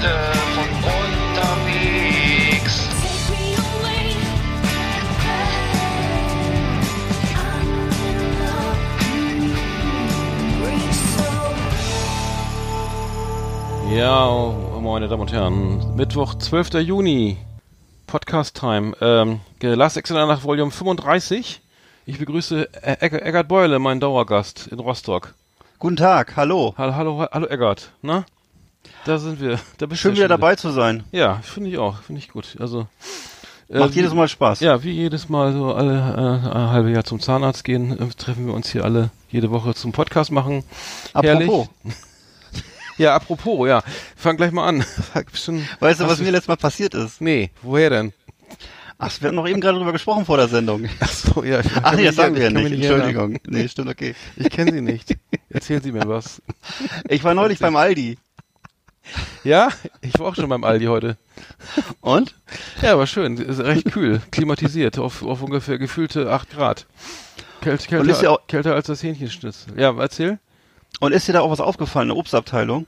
Leute von unterwegs. Ja, meine Damen und Herren. Mittwoch, 12. Juni. Podcast Time. Ähm, Last Exzellent nach Volume 35. Ich begrüße Egg Eggert Beule, mein Dauergast in Rostock. Guten Tag, hallo. Hallo, hallo, hallo Eggert. Na? Da sind wir. Da bist Schön du wieder dabei zu sein. Ja, finde ich auch. Finde ich gut. Also. äh, Macht wie- jedes Mal Spaß. Ja, wie jedes Mal so alle äh, ein halbe Jahr zum Zahnarzt gehen, äh, treffen wir uns hier alle jede Woche zum Podcast machen. Apropos, Ja, apropos, ja. Fang gleich mal an. Schon- weißt du, was mir letztes Mal passiert ist? Nee, woher denn? Ach, wir hatten noch eben gerade drüber gesprochen vor der Sendung. Ach so, ja. Ach nee, das sagen wir ja nicht. Entschuldigung. Nee, stimmt, okay. Ich kenne sie nicht. Erzählen Sie mir was. Ich war neulich beim Aldi. Ja, ich war auch schon beim Aldi heute. Und? Ja, war schön. Ist recht kühl. Klimatisiert auf, auf ungefähr gefühlte 8 Grad. Ist kälter, kälter als das Hähnchenschnitzel. Ja, erzähl. Und ist dir da auch was aufgefallen, eine Obstabteilung?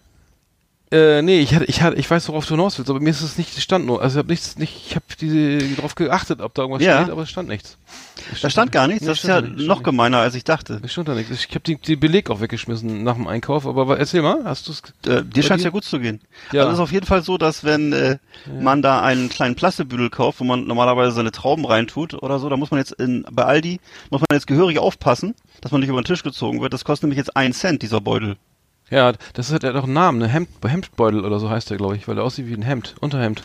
Äh, nee, ich hatte, ich hatte, ich weiß, worauf du hinaus willst, aber mir ist es nicht, stand nur, also ich habe nichts, nicht, ich habe diese darauf geachtet, ob da irgendwas Ja. steht, aber es stand nichts. Da stand gar nichts. Nee, Das ist ja da nicht, noch gemeiner, als ich dachte. Es stand da nichts. Ich habe den, den Beleg auch weggeschmissen nach dem Einkauf, aber erzähl mal, hast du es? Äh, dir scheint es ja gut zu gehen. Ja. Also es ist auf jeden Fall so, dass wenn äh, man da einen kleinen Plastikbüdel kauft, wo man normalerweise seine Trauben reintut oder so, da muss man jetzt in, bei Aldi, muss man jetzt gehörig aufpassen, dass man nicht über den Tisch gezogen wird. Das kostet nämlich jetzt einen Cent, dieser Beutel. Ja, das hat ja doch einen Namen, ne? Hemd, Hemdbeutel oder so heißt der, glaube ich, weil der aussieht wie ein Hemd, Unterhemd.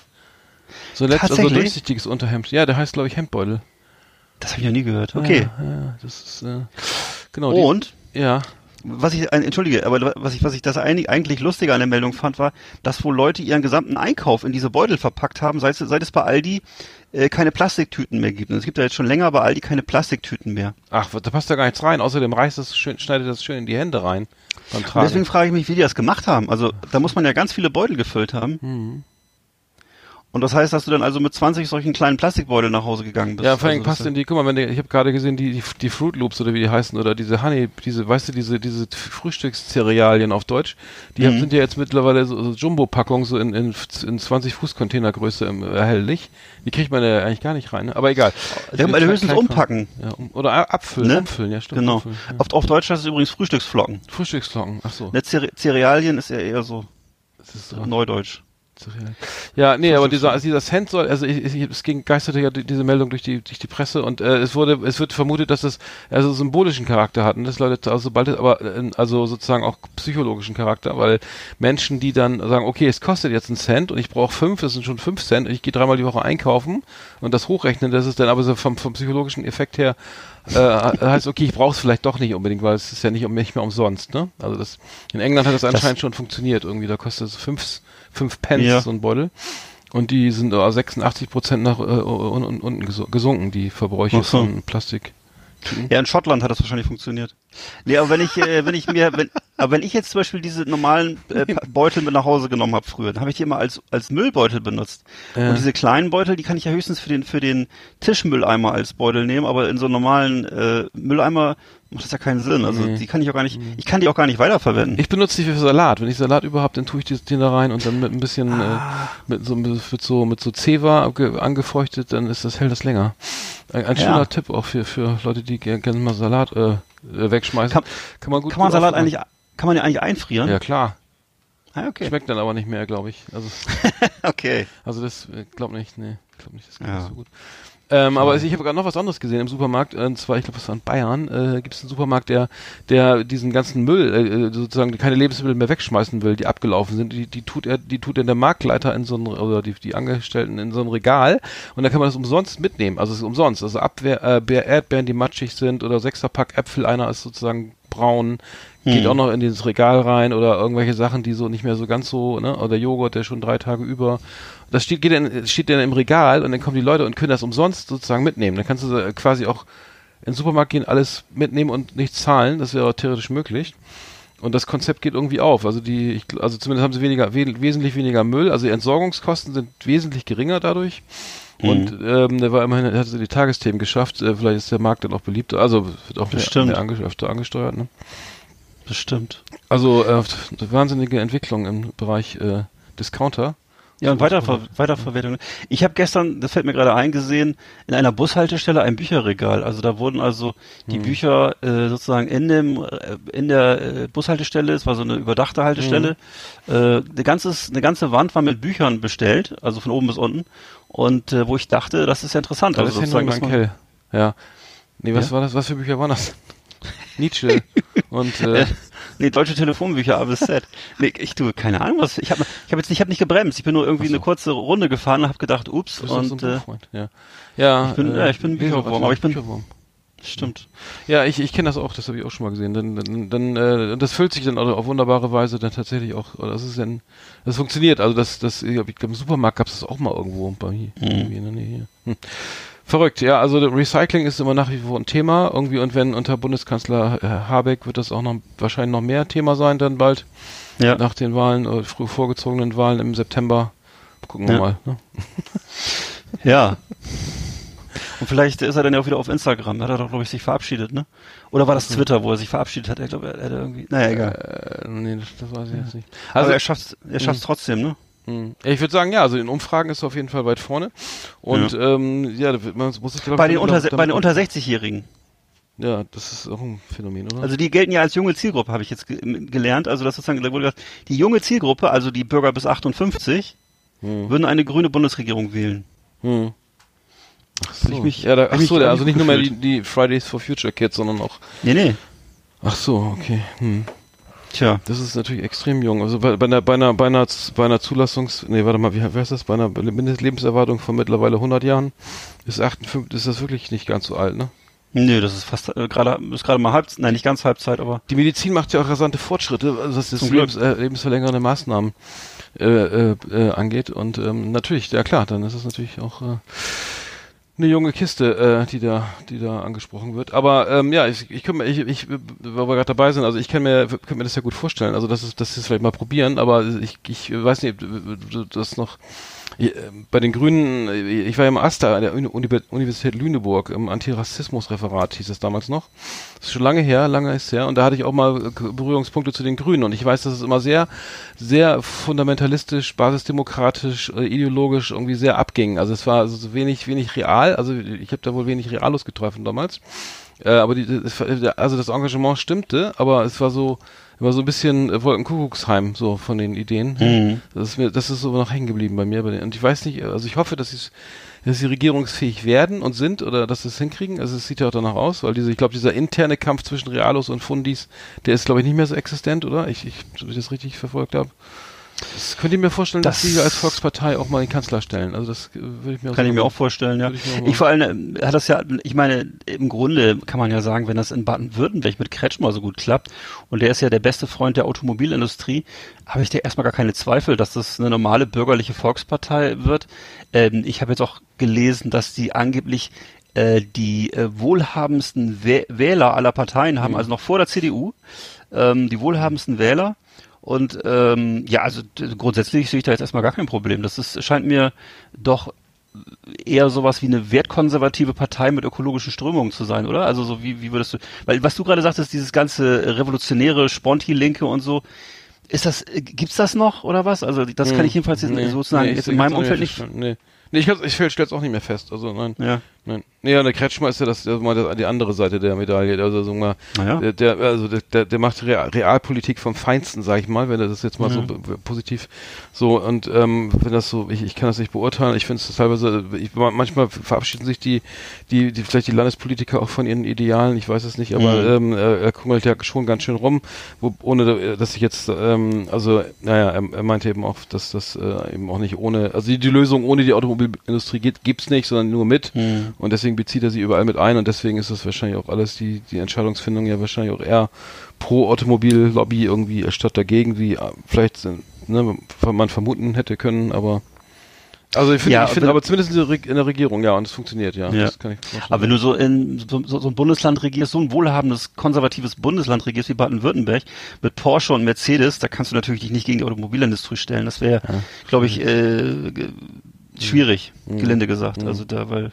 So ein also durchsichtiges Unterhemd. Ja, der heißt, glaube ich, Hemdbeutel. Das habe ich noch nie gehört. Okay. Ja, ja das ist, äh, genau. die- Und Ja. was ich, entschuldige, aber was ich, was ich das eigentlich, eigentlich lustiger an der Meldung fand, war, dass wohl Leute ihren gesamten Einkauf in diese Beutel verpackt haben, seit, seit es bei Aldi äh, keine Plastiktüten mehr gibt. Und es gibt ja jetzt schon länger bei Aldi keine Plastiktüten mehr. Ach, da passt da gar nichts rein. Außerdem reißt das schön, schneidet das schön in die Hände rein beim Und Tragen. deswegen frage ich mich, wie die das gemacht haben. Also da muss man ja ganz viele Beutel gefüllt haben. Mhm. Und das heißt, dass du dann also mit 20 solchen kleinen Plastikbeuteln nach Hause gegangen bist. Ja, vor allem also, passt in die, guck mal, wenn der, ich habe gerade gesehen, die, die, die Fruit Loops oder wie die heißen, oder diese Honey, diese, weißt du, diese, diese Frühstückszerealien auf Deutsch, die Mhm. haben, sind ja jetzt mittlerweile so, so Jumbo-Packungen, so in, in, in 20 Fuß Containergröße im, erhältlich. Die kriegt man ja eigentlich gar nicht rein, ne? aber egal. Ja, die aber klein- höchstens umpacken. Ja, um, oder abfüllen, Ne? umfüllen, ja stimmt. Genau. Umfüllen, ja. Auf, auf Deutsch heißt es übrigens Frühstücksflocken. Frühstücksflocken, ach so. Ne, Cere Cerealien ist ja eher so Das ist so. Neudeutsch. Ja, nee, aber dieser, also dieser Cent soll, also ich, ich, es ging, geisterte ja die- diese Meldung durch die, durch die Presse und äh, es wurde, es wird vermutet, dass das also symbolischen Charakter hat und das Leute, also sobald es aber, äh, also sozusagen auch psychologischen Charakter, weil Menschen, die dann sagen, okay, es kostet jetzt einen Cent und ich brauche fünf, das sind schon fünf Cent und ich gehe dreimal die Woche einkaufen und das hochrechnen, das ist dann aber so vom, vom psychologischen Effekt her, äh, heißt, okay, ich brauche es vielleicht doch nicht unbedingt, weil es ist ja nicht, um- nicht mehr umsonst, ne? Also das, in England hat das anscheinend schon funktioniert irgendwie, da kostet es fünf, fünf Pence Ja. so ein Beutel. Und die sind äh, 86 Prozent nach äh, un, un, unten gesu- gesunken, die Verbräuche so. von Plastik. Ja, in Schottland hat das wahrscheinlich funktioniert. Nee, aber wenn ich, äh, wenn ich mir, wenn, aber wenn ich jetzt zum Beispiel diese normalen äh, Beutel mit nach Hause genommen habe früher, dann habe ich die immer als, als Müllbeutel benutzt. Ja. Und diese kleinen Beutel, die kann ich ja höchstens für den, für den Tischmülleimer als Beutel nehmen, aber in so einem normalen äh, Mülleimer macht das ja keinen Sinn. Also Nee. die kann ich auch gar nicht, ich kann die auch gar nicht weiterverwenden. Ich benutze die für Salat. Wenn ich Salat überhaupt, dann tue ich die, den da rein und dann mit ein bisschen Ah. äh, mit so mit so mit so Zewa angefeuchtet, dann ist das hält das länger. Ein, ein Ja. schöner Tipp auch für für Leute, die gerne gerne mal Salat äh, äh, wegschmeißen. Kann- kann man gut kann man gut Salat aufmachen. eigentlich, kann man ja eigentlich einfrieren? Ja klar. Ah, okay. Schmeckt dann aber nicht mehr, glaube ich. Also Okay. Also das äh, glaub nicht, nee, glaub nicht, das geht Ja. nicht so gut. Ähm, aber ich habe gerade noch was anderes gesehen im Supermarkt, äh, und zwar, ich glaube, das war in Bayern, äh, gibt es einen Supermarkt, der, der diesen ganzen Müll, äh, sozusagen keine Lebensmittel mehr wegschmeißen will, die abgelaufen sind, die, die tut er, die tut er der Marktleiter in so ein, oder die, die Angestellten in so ein Regal und da kann man das umsonst mitnehmen, also es ist umsonst, also Abwehr, äh, Erdbeeren, die matschig sind oder Sechserpack Äpfel, einer ist sozusagen braun, geht Hm. auch noch in dieses Regal rein oder irgendwelche Sachen, die so nicht mehr so ganz so, ne, oder Joghurt, der schon drei Tage über, das steht, geht dann, steht dann im Regal und dann kommen die Leute und können das umsonst sozusagen mitnehmen. Dann kannst du quasi auch in den Supermarkt gehen, alles mitnehmen und nichts zahlen, das wäre theoretisch möglich. Und das Konzept geht irgendwie auf. Also die, ich, also zumindest haben sie weniger, we wesentlich weniger Müll. Also die Entsorgungskosten sind wesentlich geringer dadurch. Und ähm, der war immerhin, er hatte die Tagesthemen geschafft. Äh, vielleicht ist der Markt dann auch beliebter. Also wird auch mehr, Bestimmt. mehr ange öfter angesteuert. Ne? Bestimmt. Also äh, wahnsinnige Entwicklung im Bereich äh, Discounter. Ja, und Weiterver Weiterverwertung. Ich habe gestern, das fällt mir gerade eingesehen, in einer Bushaltestelle ein Bücherregal. Also da wurden also die Hm. Bücher äh, sozusagen in dem äh, in der äh, Bushaltestelle, es war so eine überdachte Haltestelle, Hm. äh, eine ganzes eine ganze Wand war mit Büchern bestellt, also von oben bis unten. Und äh, wo ich dachte, das ist ja interessant. Das also ist sozusagen, Henry man-. Ja. Nee, was Ja? war das? Was für Bücher waren das? Nietzsche. Und äh, Äh, nee, deutsche Telefonbücher, A bis Z. Nee, ich tue keine Ahnung was. Ich habe ich hab jetzt nicht, ich habe nicht gebremst. Ich bin nur irgendwie so. eine kurze Runde gefahren und habe gedacht, ups. so Und ein äh. Ja. Ja, ich bin- ja, ich bin ein Leser- Bücherwurm, aber ich bin- Bücherwurm. stimmt. Ja, ich, ich kenne das auch, das habe ich auch schon mal gesehen. Dann, dann, dann äh, das füllt sich dann auf wunderbare Weise dann tatsächlich auch. oder Das ist dann, das funktioniert. Also das, das, ich glaube, im Supermarkt gab es das auch mal irgendwo bei mir. Irgendwie in der Nähe hier. Hm. Verrückt, ja. Also Recycling ist immer nach wie vor ein Thema irgendwie und wenn unter Bundeskanzler äh, Habeck wird das auch noch wahrscheinlich noch mehr Thema sein dann bald Ja. nach den Wahlen, äh, früh vorgezogenen Wahlen im September. Gucken wir Ja. mal. Ne? Ja. Und vielleicht ist er dann ja auch wieder auf Instagram. Da hat er doch, glaube ich, sich verabschiedet, ne? Oder war das Twitter, wo er sich verabschiedet hat? Ich glaube, er hat irgendwie. Naja, egal. Äh, nee, das, das weiß ich jetzt nicht. Aber Also er schafft er schafft's trotzdem, ne? Hm. Ich würde sagen, ja, also in Umfragen ist er auf jeden Fall weit vorne. Und ja, ähm, ja man muss sich glaube Bei den unter bei den unter 60-Jährigen. Ja, das ist auch ein Phänomen, oder? Also die gelten ja als junge Zielgruppe, habe ich jetzt ge gelernt. Also das sozusagen, da wurde gesagt, die junge Zielgruppe, also die Bürger bis 58, hm. würden eine grüne Bundesregierung wählen. Hm. Ach Fühl ich so, mich- ja, da, ach so, gar also nicht nur mehr die, die Fridays for Future Kids, sondern auch. Nee, nee. Ach so, okay. Hm. Tja. Das ist natürlich extrem jung. Also bei, bei einer, bei einer, bei einer, bei einer Zulassungs, nee, warte mal, wie heißt das? Bei einer Mindestlebenserwartung von mittlerweile 100 Jahren ist 58, ist das wirklich nicht ganz so alt, ne? Nee, das ist fast äh, gerade ist gerade mal Halbzeit, nein, nicht ganz Halbzeit, aber Die Medizin macht ja auch rasante Fortschritte, also was das Zum Glück. Lebens, äh, lebensverlängernde Maßnahmen äh, äh, äh, angeht. Und ähm, natürlich, ja klar, dann ist es natürlich auch äh, eine junge Kiste, äh, die da, die da angesprochen wird. Aber ähm, ja, ich, ich könnte mir, ich, ich, weil wir gerade dabei sind, also ich kann mir, könnte mir das ja gut vorstellen. Also das ist, das ist vielleicht mal probieren, aber ich, ich weiß nicht, das noch. Äh, Bei den Grünen, ich war ja im AStA an der Uni Universität Lüneburg, im Antirassismusreferat hieß es damals noch. Das ist schon lange her, lange ist her. Und da hatte ich auch mal äh, Berührungspunkte zu den Grünen. Und ich weiß, dass es immer sehr, sehr fundamentalistisch, basisdemokratisch, äh, ideologisch irgendwie sehr abging. Also es war also so wenig, wenig real. Also ich habe da wohl wenig Realos getroffen damals. Äh, aber die, das, also das Engagement stimmte, aber es war so, war so ein bisschen äh, Wolkenkuckucksheim, so von den Ideen. Mhm. Das ist mir, das ist so noch hängen geblieben bei mir. Bei den, und ich weiß nicht, also ich hoffe, dass sie dass sie regierungsfähig werden und sind oder dass sie es hinkriegen. Also es sieht ja auch danach aus, weil diese, ich glaube, dieser interne Kampf zwischen Realos und Fundis, der ist, glaube ich, nicht mehr so existent, oder? Ich, ich, wenn ich das richtig verfolgt habe. Das könnt ihr mir vorstellen, dass Das- sie als Volkspartei auch mal den Kanzler stellen. Also das äh, würde ich mir kann so ich mir auch vorstellen, ja. Ich auch Ich vor allem äh, hat das ja, ich meine, im Grunde kann man ja sagen, wenn das in Baden-Württemberg mit Kretschmer so gut klappt und der ist ja der beste Freund der Automobilindustrie, habe ich da erstmal gar keine Zweifel, dass das eine normale bürgerliche Volkspartei wird. Ähm, ich habe jetzt auch gelesen, dass die angeblich äh, die äh, wohlhabendsten Wäh Wähler aller Parteien haben, also noch vor der CDU, ähm, die wohlhabendsten Wähler. Und ähm, ja, also grundsätzlich sehe ich da jetzt erstmal gar kein Problem. Das ist, scheint mir doch eher sowas wie eine wertkonservative Partei mit ökologischen Strömungen zu sein, oder? Also so wie, wie würdest du, weil was du gerade sagtest, dieses ganze revolutionäre Sponti-Linke und so, ist das, äh, gibt's das noch oder was? Also das kann ich jedenfalls jetzt Nee, sozusagen nee, jetzt in meinem Umfeld nicht. Nee. Nee, ich, ich stelle es auch nicht mehr fest. Also nein. Ja. Nein. Ja, der Kretschmer ist ja das, das das, die andere Seite der Medaille. Also so mal, Naja. der, der, also der, der, macht Real, Realpolitik vom Feinsten, sag ich mal, wenn er das jetzt mal so b- b- positiv so und ähm, wenn das so, ich, ich kann das nicht beurteilen. Ich finde es teilweise, ich, manchmal verabschieden sich die, die, die vielleicht die Landespolitiker auch von ihren Idealen. Ich weiß es nicht, aber ähm, er, er kungelt ja schon ganz schön rum, wo, ohne dass ich jetzt, ähm, also naja, er, er meinte eben auch, dass das äh, eben auch nicht ohne, also die, die Lösung ohne die Automobilindustrie geht, gibt's nicht, sondern nur mit. Hm. Und deswegen bezieht er sie überall mit ein und deswegen ist das wahrscheinlich auch alles, die, die Entscheidungsfindung ja wahrscheinlich auch eher pro Automobillobby irgendwie statt dagegen, wie äh, vielleicht sind, ne, man vermuten hätte können, aber also ich finde, Ja, ich finde wenn- aber zumindest in der, Regierung, ja, und es funktioniert, ja. Ja. Aber wenn du so in so, so, ein Bundesland regierst, so ein wohlhabendes, konservatives Bundesland regierst wie Baden-Württemberg mit Porsche und Mercedes, da kannst du natürlich dich nicht gegen die Automobilindustrie stellen. Das wäre, glaube ich, äh, schwierig, Mhm. gelinde gesagt. Also da, weil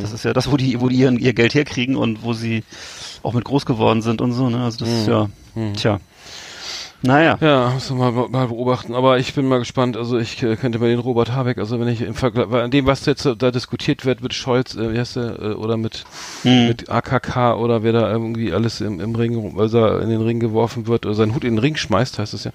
das ist ja das, wo die, wo die ihren, ihr Geld herkriegen und wo sie auch mit groß geworden sind und so. Ne? Also das ist ja, Mhm. tja. Naja. Ja, muss man mal, mal beobachten. Aber ich bin mal gespannt. Also ich äh, könnte bei den Robert Habeck, also wenn ich im Vergleich, an dem, was jetzt da diskutiert wird mit Scholz, äh, wie heißt der, äh, oder mit, hm. mit AKK oder wer da irgendwie alles im, im Ring, also in den Ring geworfen wird oder seinen Hut in den Ring schmeißt, heißt es ja,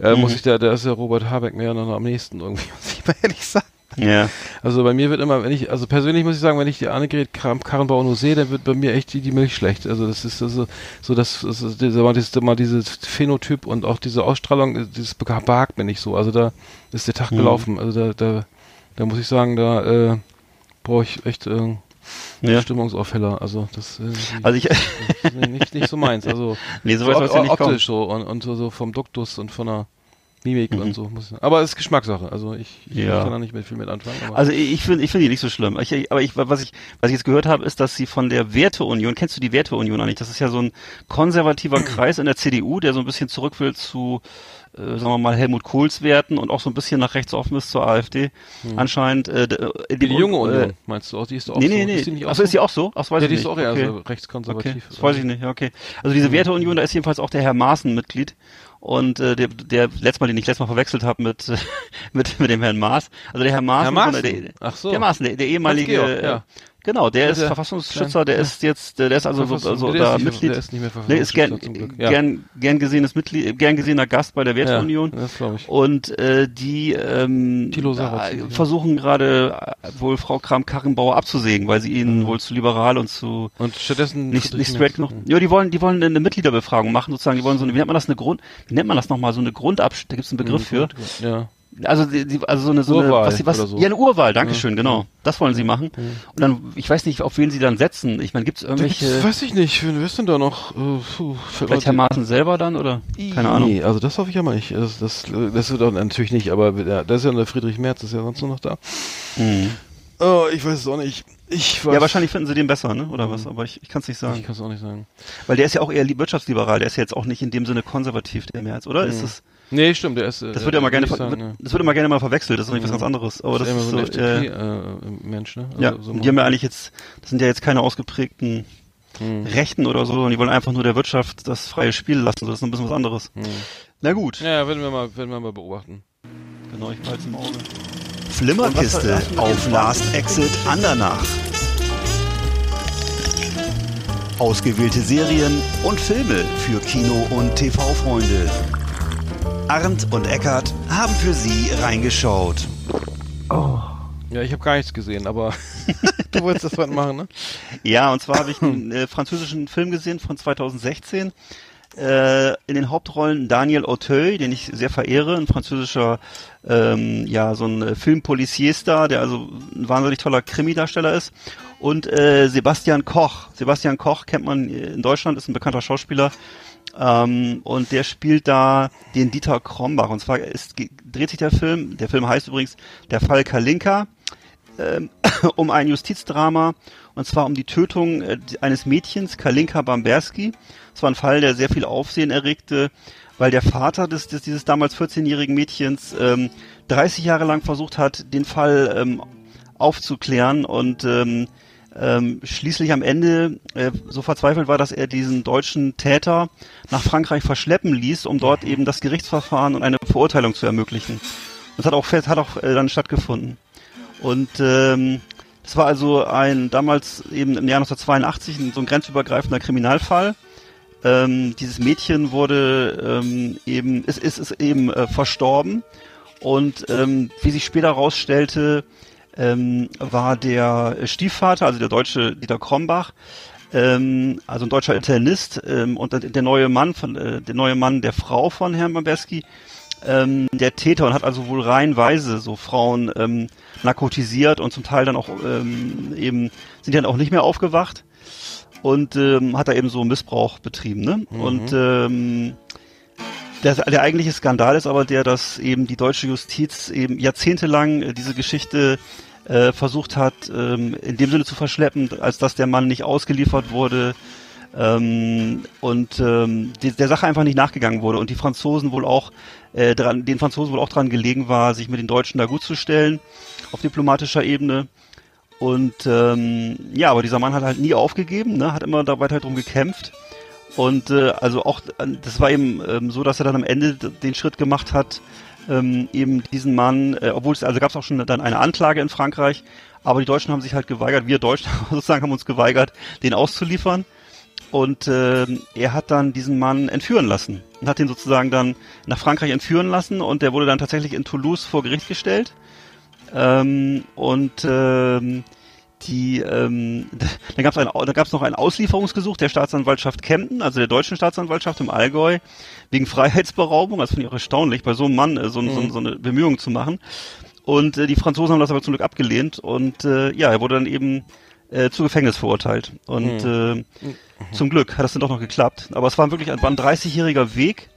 äh, hm. muss ich da, da ist der Robert Habeck mir ja noch am nächsten irgendwie, muss ich mal ehrlich sagen. Ja. Also bei mir wird immer, wenn ich, also persönlich muss ich sagen, wenn ich die Annegret Karrenbauer nur sehe, dann wird bei mir echt die, die Milch schlecht. Also das ist also so, dass das ist, dieses, mal dieses Phänotyp und auch diese Ausstrahlung, dieses behagt mir nicht so. Also da ist der Tag mhm. gelaufen. Also da, da, da muss ich sagen, da äh, brauche ich echt äh, ja. Stimmungsaufheller. Also das, äh, also ich, das ist nicht, nicht so meins. Also nee, so, so optisch kommen. so und, und so, so vom Duktus und von der Mimik mhm. und so. Muss, aber es ist Geschmackssache. Also ich, ich ja. kann da nicht mehr viel mit anfangen. also ich finde ich finde die nicht so schlimm. Ich, aber ich, was ich, was ich jetzt gehört habe, ist, dass sie von der Werteunion, kennst du die Werteunion eigentlich? Das ist ja so ein konservativer Kreis in der CDU, der so ein bisschen zurück will zu äh, sagen wir mal, Helmut Kohls Werten und auch so ein bisschen nach rechts offen ist zur AfD. Hm. Anscheinend. Äh, äh die, die junge Union, äh, meinst du auch? Die ist doch auch nee, nee, nee. Ist die nicht auch Achso, so? ist die auch so? Ach, weiß ja, ich die nicht. ist auch eher okay. so rechtskonservativ. Okay. Das weiß ich nicht, okay. Also diese hm. Werteunion, da ist jedenfalls auch der Herr Maaßen Mitglied und äh, der, der letztes Mal, den ich letztes Mal verwechselt habe mit, mit mit dem Herrn Maas. Also der Herr Maaßen, Herr Maaßen. Der, Ach so. der Maaßen, der, der ehemalige, Georg, ja. Genau, der ist Verfassungsschützer, der ist jetzt, der ist also, so, also da Mitglied, der ist nicht mehr der ist gern, ja. gern, gern gesehenes Mitglied, gern gesehener Gast bei der Werteunion. Ja, das glaube ich. Und äh, die ähm, äh, versuchen gerade äh, wohl Frau Kram-Karrenbauer abzusägen, weil sie ihnen mhm. wohl zu liberal und zu und stattdessen nicht, nicht straight genug. Ja, die wollen, die wollen eine Mitgliederbefragung machen, sozusagen. Die wollen so eine, wie nennt man das, eine Grund, wie nennt man das nochmal, so eine Grundabsch, da gibt es einen Begriff mhm, für. Ja. Also, also so eine, so Urwahl eine, was, was, so. ja, eine Urwahl, Dankeschön, ja. genau. Das wollen sie machen. Ja. Und dann, ich weiß nicht, auf wen sie dann setzen. Ich meine, gibt's irgendwelche... Das weiß ich nicht, wen wirst denn da noch? Äh, puh, vielleicht Herr Maaßen selber dann, oder? Keine Ahnung. Nee, also das hoffe ich ja mal nicht. Das, das, das wird auch natürlich nicht, aber ja, das ist ja der Friedrich Merz, ist ja sonst nur noch da. Mhm. Oh, ich weiß es auch nicht. Ich weiß. Ja, wahrscheinlich finden sie den besser, ne? Oder mhm. was? Aber ich, ich kann es nicht sagen. Ich kann es auch nicht sagen. Weil der ist ja auch eher wirtschaftsliberal, der ist ja jetzt auch nicht in dem Sinne konservativ, der Merz, oder? Mhm. Ist es... Nee, stimmt, der ist. Äh, das wird ja mal gerne, sagen, ja. das wird immer gerne mal verwechselt. Das ist nicht mhm. was ganz anderes. Aber das, das ist, ist so ein FDP, äh, äh, Mensch, ne? Also ja, so die haben ja eigentlich jetzt, das sind ja jetzt keine ausgeprägten mhm. Rechten oder so, sondern die wollen einfach nur der Wirtschaft das freie Spiel lassen. Das ist ein bisschen was anderes. Mhm. Na gut. Ja, werden wir mal, werden wir mal beobachten. Genau, ich behalte im Auge. Flimmerkiste auf Last Exit Andernach. Ausgewählte Serien und Filme für Kino- und TV-Freunde. Arndt und Eckart haben für Sie reingeschaut. Oh. Ja, ich habe gar nichts gesehen, aber du wolltest das was machen, ne? Ja, und zwar habe ich einen äh, französischen Film gesehen von 2016. Äh, in den Hauptrollen Daniel Auteuil, den ich sehr verehre, ein französischer, ähm, ja, so ein äh, Filmpolicier-Star, der also ein wahnsinnig toller Krimi-Darsteller ist. Und äh, Sebastian Koch. Sebastian Koch kennt man in Deutschland, ist ein bekannter Schauspieler, ähm, und der spielt da den Dieter Krombach. Und zwar ist, dreht sich der Film, der Film heißt übrigens Der Fall Kalinka, ähm, um ein Justizdrama. Und zwar um die Tötung äh, eines Mädchens, Kalinka Bamberski. Das war ein Fall, der sehr viel Aufsehen erregte, weil der Vater des, des dieses damals 14-jährigen Mädchens ähm, 30 Jahre lang versucht hat, den Fall ähm, aufzuklären und ähm, schließlich am Ende äh, so verzweifelt war, dass er diesen deutschen Täter nach Frankreich verschleppen ließ, um dort eben das Gerichtsverfahren und eine Verurteilung zu ermöglichen. Das hat auch hat auch äh, dann stattgefunden. Und ähm, das war also ein damals eben im Jahr 1982 so ein grenzübergreifender Kriminalfall. Ähm, dieses Mädchen wurde ähm, eben ist ist, ist eben äh, verstorben und ähm, wie sich später herausstellte, ähm, war der Stiefvater, also der deutsche Dieter Krombach, ähm, also ein deutscher Internist ähm, und der neue Mann von äh, der neue Mann der Frau von Herrn Bamberski, ähm, der Täter und hat also wohl reihenweise so Frauen ähm, narkotisiert und zum Teil dann auch ähm, eben sind dann auch nicht mehr aufgewacht und ähm, hat da eben so Missbrauch betrieben, ne? Mhm. Und ähm, der, der eigentliche Skandal ist aber der, dass eben die deutsche Justiz eben jahrzehntelang äh, diese Geschichte äh, versucht hat, ähm, in dem Sinne zu verschleppen, als dass der Mann nicht ausgeliefert wurde ähm, und ähm, die, der Sache einfach nicht nachgegangen wurde und die Franzosen wohl auch äh, dran, den Franzosen wohl auch dran gelegen war, sich mit den Deutschen da gut zu stellen auf diplomatischer Ebene. Und ähm, ja, aber dieser Mann hat halt nie aufgegeben, ne, hat immer dabei halt drum gekämpft Und äh, also auch, das war eben ähm, so, dass er dann am Ende den Schritt gemacht hat, ähm, eben diesen Mann, äh, obwohl es, also gab es auch schon dann eine Anklage in Frankreich, aber die Deutschen haben sich halt geweigert, wir Deutschen sozusagen haben uns geweigert, den auszuliefern. Und äh, er hat dann diesen Mann entführen lassen und hat ihn sozusagen dann nach Frankreich entführen lassen und der wurde dann tatsächlich in Toulouse vor Gericht gestellt. Ähm, und ähm, die, ähm, da gab es da gab's noch ein Auslieferungsgesuch der Staatsanwaltschaft Kempten, also der deutschen Staatsanwaltschaft im Allgäu, wegen Freiheitsberaubung. Das finde ich auch erstaunlich, bei so einem Mann äh, so, mhm. so, so eine Bemühung zu machen. Und äh, die Franzosen haben das aber zum Glück abgelehnt und äh, ja, er wurde dann eben äh, zu Gefängnis verurteilt. Und mhm. äh, mhm. zum Glück hat das dann doch noch geklappt. Aber es war wirklich ein, war ein 30-jähriger Weg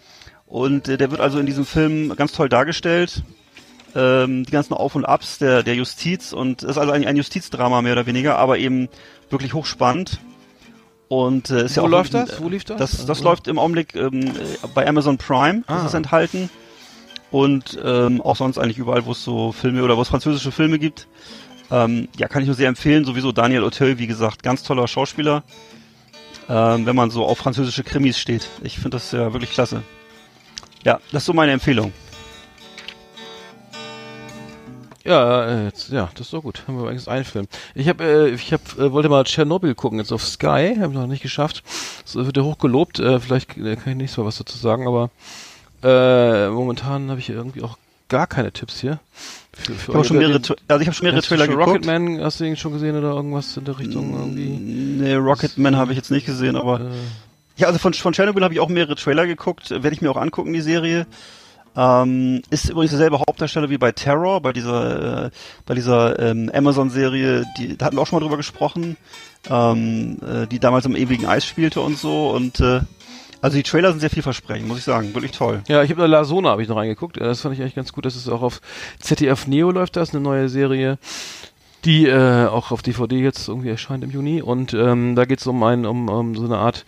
und äh, der wird also in diesem Film ganz toll dargestellt ähm, die ganzen Auf und Abs der, der Justiz und es ist also ein, ein Justizdrama mehr oder weniger, aber eben wirklich hochspannend. Und äh, ist Wo ja auch läuft das? Wo lief das? Das, das also. läuft im Augenblick ähm, bei Amazon Prime, ah. das ist enthalten. Und ähm, auch sonst eigentlich überall, wo es so Filme oder wo es französische Filme gibt. Ähm, ja, kann ich nur sehr empfehlen. Sowieso Daniel Auteuil, wie gesagt, ganz toller Schauspieler. Ähm, wenn man so auf französische Krimis steht. Ich finde das ja wirklich klasse. Ja, das ist so meine Empfehlung. Ja, äh, jetzt, ja, das ist doch gut. Haben wir übrigens einen Film. Ich habe, äh, ich habe, äh, wollte mal Tschernobyl gucken jetzt auf Sky, habe ich noch nicht geschafft. Das wird ja hochgelobt. Äh, vielleicht äh, kann ich nicht so was dazu sagen, aber äh, momentan habe ich irgendwie auch gar keine Tipps hier. Für, für ich habe schon mehrere, also ich habe schon mehrere Trailer geguckt. Rocketman, hast du den schon gesehen oder irgendwas in der Richtung irgendwie? Nee, Rocketman habe ich jetzt nicht gesehen, aber äh, ja, also von von Chernobyl habe ich auch mehrere Trailer geguckt. Werde ich mir auch angucken die Serie. Ähm, ist übrigens derselbe Hauptdarsteller wie bei Terror, bei dieser, äh, bei dieser ähm, Amazon-Serie, die da hatten wir auch schon mal drüber gesprochen, ähm, äh, die damals im ewigen Eis spielte und so. Und äh, also die Trailer sind sehr vielversprechend, muss ich sagen, wirklich toll. Ja, ich habe La Sona habe ich noch reingeguckt. Das fand ich eigentlich ganz gut. Das ist auch auf ZDF Neo läuft das, eine neue Serie die äh, auch auf DVD jetzt irgendwie erscheint im Juni. Und ähm, da geht es um, ein, um, um so eine Art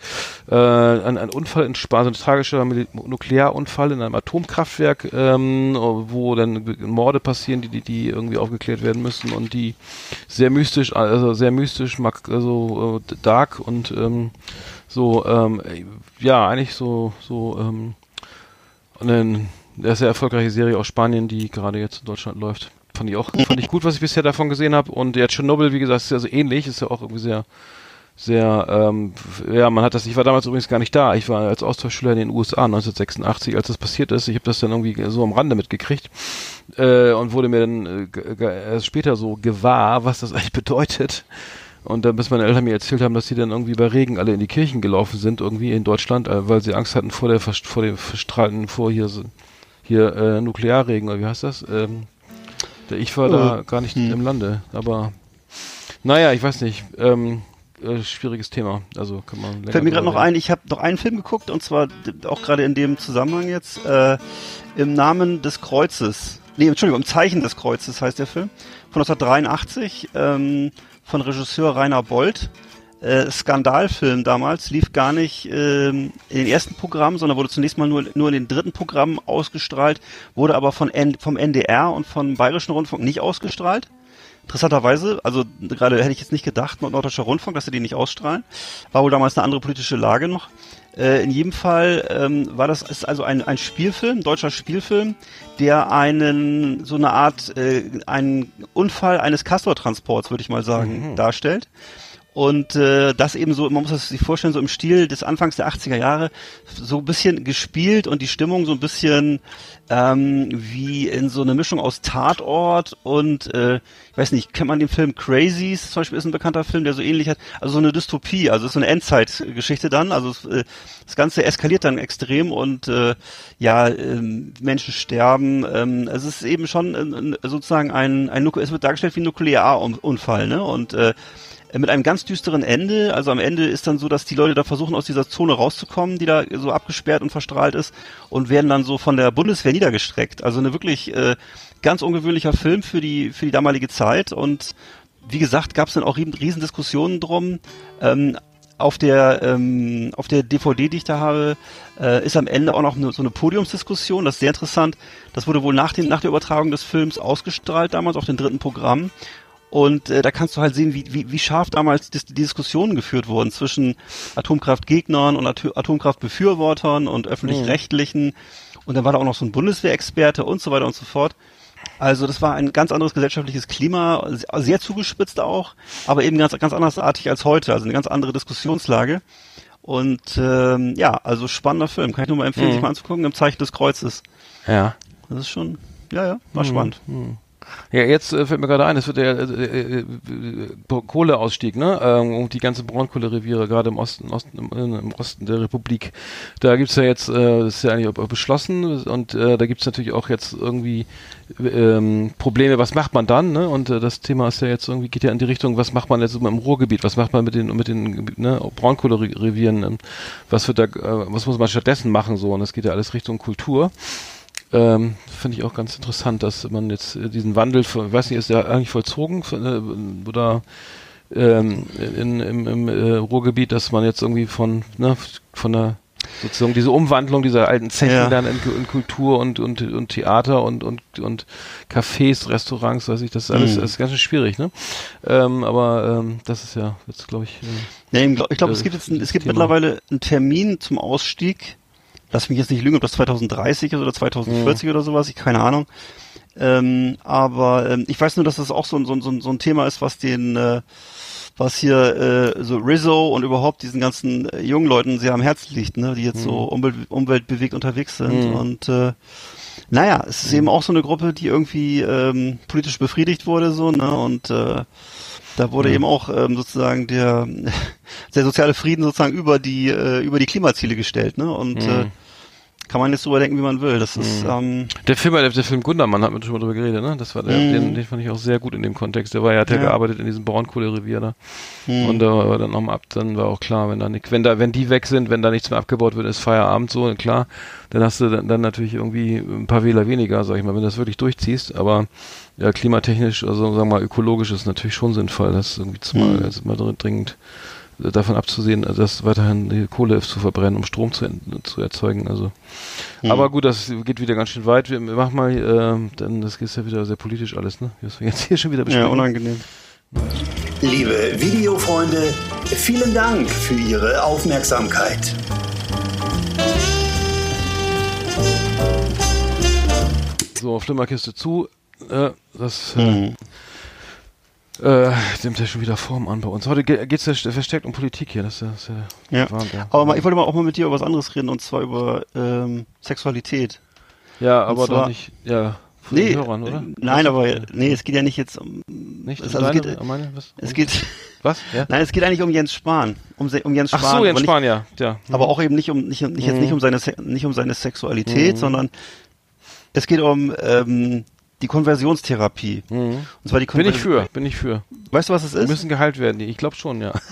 äh, ein, ein Unfall in Spanien, so ein tragischer Nuklearunfall in einem Atomkraftwerk, ähm, wo dann Morde passieren, die, die, die irgendwie aufgeklärt werden müssen und die sehr mystisch, also sehr mystisch, also äh, dark und ähm, so, ähm, ja, eigentlich so, so, ähm, eine sehr erfolgreiche Serie aus Spanien, die gerade jetzt in Deutschland läuft. Fand ich auch, fand ich gut, was ich bisher davon gesehen habe. Und ja, Tschernobyl, wie gesagt, ist ja so ähnlich, ist ja auch irgendwie sehr, sehr, ähm, ja, man hat das, ich war damals übrigens gar nicht da. Ich war als Austauschschüler in den USA 1986, als das passiert ist. Ich habe das dann irgendwie so am Rande mitgekriegt äh, und wurde mir dann äh, erst später so gewahr, was das eigentlich bedeutet. Und dann, bis meine Eltern mir erzählt haben, dass sie dann irgendwie bei Regen alle in die Kirchen gelaufen sind, irgendwie in Deutschland, äh, weil sie Angst hatten vor der vor dem verstrahlten, vor hier hier äh, Nuklearregen oder wie heißt das? Ähm, ich war da gar nicht hm. im Lande, aber naja, ich weiß nicht. Ähm, äh, schwieriges Thema. Also kann man. Fällt mir gerade noch ein, ich habe noch einen Film geguckt und zwar auch gerade in dem Zusammenhang jetzt äh, im Namen des Kreuzes. Nee, Entschuldigung, im Zeichen des Kreuzes heißt der Film von 1983 ähm, von Regisseur Rainer Bold äh, Skandalfilm damals, lief gar nicht ähm, in den ersten Programmen, sondern wurde zunächst mal nur, nur in den dritten Programmen ausgestrahlt, wurde aber von N vom NDR und vom Bayerischen Rundfunk nicht ausgestrahlt. Interessanterweise, also gerade hätte ich jetzt nicht gedacht, Norddeutscher Rundfunk, dass sie die nicht ausstrahlen. War wohl damals eine andere politische Lage noch. Äh, in jedem Fall ähm, war das ist also ein, ein Spielfilm, deutscher Spielfilm, der einen so eine Art äh, einen Unfall eines Castor-Transports, würde ich mal sagen, mhm. darstellt. Und äh, das eben so, man muss das sich vorstellen, so im Stil des Anfangs der 80er Jahre, so ein bisschen gespielt und die Stimmung so ein bisschen ähm, wie in so eine Mischung aus Tatort und äh, ich weiß nicht, kennt man den Film Crazies? Zum Beispiel ist ein bekannter Film, der so ähnlich hat, also so eine Dystopie, also so eine Endzeitgeschichte dann, also äh, das Ganze eskaliert dann extrem und äh, ja, äh, Menschen sterben, ähm, es ist eben schon äh, sozusagen ein, ein, es wird dargestellt wie ein Nuklearunfall, ne, und äh, äh, mit einem ganz düsteren Ende. Also am Ende ist dann so, dass die Leute da versuchen, aus dieser Zone rauszukommen, die da so abgesperrt und verstrahlt ist und werden dann so von der Bundeswehr niedergestreckt. Also eine wirklich äh, ganz ungewöhnlicher Film für die, für die damalige Zeit und wie gesagt, gab es dann auch riesen Diskussionen drum. Ähm, auf der ähm, auf der DVD, die ich da habe, äh, ist am Ende auch noch eine, so eine Podiumsdiskussion. Das ist sehr interessant. Das wurde wohl nach, den, nach der Übertragung des Films ausgestrahlt damals auf dem dritten Programm. Und äh, da kannst du halt sehen, wie, wie, wie scharf damals die, die Diskussionen geführt wurden zwischen Atomkraftgegnern und At Atomkraftbefürwortern und öffentlich-rechtlichen. Und dann war da auch noch so ein Bundeswehrexperte und so weiter und so fort. Also das war ein ganz anderes gesellschaftliches Klima, sehr zugespitzt auch, aber eben ganz, ganz andersartig als heute, also eine ganz andere Diskussionslage. Und ähm, ja, also spannender Film, kann ich nur mal empfehlen, mhm. sich mal anzugucken, im Zeichen des Kreuzes. Ja. Das ist schon, ja, ja, war mhm. spannend. Mhm. Ja, jetzt äh, fällt mir gerade ein, es wird der äh, äh, äh, Kohleausstieg, ne? Ähm, die ganzen Braunkohlereviere, gerade im Osten, Osten im, im, Osten der Republik. Da gibt's ja jetzt, äh, das ist ja eigentlich beschlossen und äh, da gibt's natürlich auch jetzt irgendwie ähm, Probleme, was macht man dann, ne? Und äh, das Thema ist ja jetzt irgendwie, geht ja in die Richtung, was macht man jetzt im Ruhrgebiet, was macht man mit den, mit den ne, Braunkohlerevieren, was wird da, äh, was muss man stattdessen machen so? Und das geht ja alles Richtung Kultur. Ähm, Finde ich auch ganz interessant, dass man jetzt äh, diesen Wandel, ich weiß nicht, ist der eigentlich vollzogen äh, oder ähm, in, im, im äh, Ruhrgebiet, dass man jetzt irgendwie von, ne, von der sozusagen diese Umwandlung dieser alten Zechen ja. dann in, in, Kultur und, und, und Theater und, und, und Cafés, Restaurants, weiß ich, das ist alles mhm. ist ganz schön schwierig, ne? Ähm, aber ähm, das ist ja jetzt, glaube ich. Äh, ja, ich glaube, es gibt jetzt ein, es gibt Thema. mittlerweile einen Termin zum Ausstieg lass mich jetzt nicht lügen, ob das 2030 ist oder 2040 mhm. oder sowas, ich keine Ahnung. Ähm, aber ähm, ich weiß nur, dass das auch so, so, so, so ein Thema ist, was den, äh, was hier äh, so Rizzo und überhaupt diesen ganzen äh, jungen Leuten sehr am Herzen liegt, ne, die jetzt mhm. so umwelt, umweltbewegt unterwegs sind. Mhm. Und äh, naja, es ist mhm. eben auch so eine Gruppe, die irgendwie ähm, politisch befriedigt wurde, so, ne, und äh, da wurde mhm. eben auch ähm, sozusagen der, der soziale Frieden sozusagen über die äh, über die Klimaziele gestellt, ne? Und mhm. äh, kann man jetzt so überdenken, wie man will. Das ist mhm. ähm, der Film, der, der Film Gundermann hat man schon mal drüber geredet, ne? Das war der, mhm. den, den fand ich auch sehr gut in dem Kontext. Der war ja, hat ja, ja gearbeitet in diesem Braunkohlerevier da. Mhm. Und da war dann nochmal ab, dann war auch klar, wenn da nicht, wenn da, wenn die weg sind, wenn da nichts mehr abgebaut wird, ist Feierabend so, klar. Dann hast du dann, dann natürlich irgendwie ein paar Wähler weniger, sag ich mal, wenn du das wirklich durchziehst. Aber ja, klimatechnisch, also sagen wir mal ökologisch ist natürlich schon sinnvoll, das irgendwie zumal, mhm. also mal dringend davon abzusehen, also das weiterhin die Kohle zu verbrennen, um Strom zu, zu erzeugen. Also, mhm. aber gut, das geht wieder ganz schön weit. Wir, wir machen mal, äh, dann das ist ja wieder sehr politisch alles, ne? Was wir jetzt hier schon wieder besprechen. Ja, unangenehm. Liebe Videofreunde, vielen Dank für Ihre Aufmerksamkeit. So, Flimmerkiste zu. Äh, das äh, mhm. Äh, nimmt ja schon wieder Form an bei uns. Heute geht es ja verstärkt um Politik hier. Das ist ja, ja. Warm, ja. Aber mal, ich wollte mal auch mal mit dir über was anderes reden und zwar über ähm, Sexualität. Ja, aber zwar, doch nicht. Ja. Nee, Hörern, oder? Nein, was? aber nee, es geht ja nicht jetzt um. Nicht es, also deine, geht, meine, was? Es geht. Was? Ja? Nein, es geht eigentlich um Jens Spahn, um, um Jens Spahn. Ach so, Jens Spahn, ja, ja. Aber auch eben nicht um nicht, nicht mhm. jetzt nicht um seine nicht um seine Sexualität, mhm. sondern es geht um ähm, die Konversionstherapie. Mhm. Und zwar die Konver bin ich für, bin ich für. Weißt du, was es ist? Die müssen geheilt werden. Ich glaube schon, ja.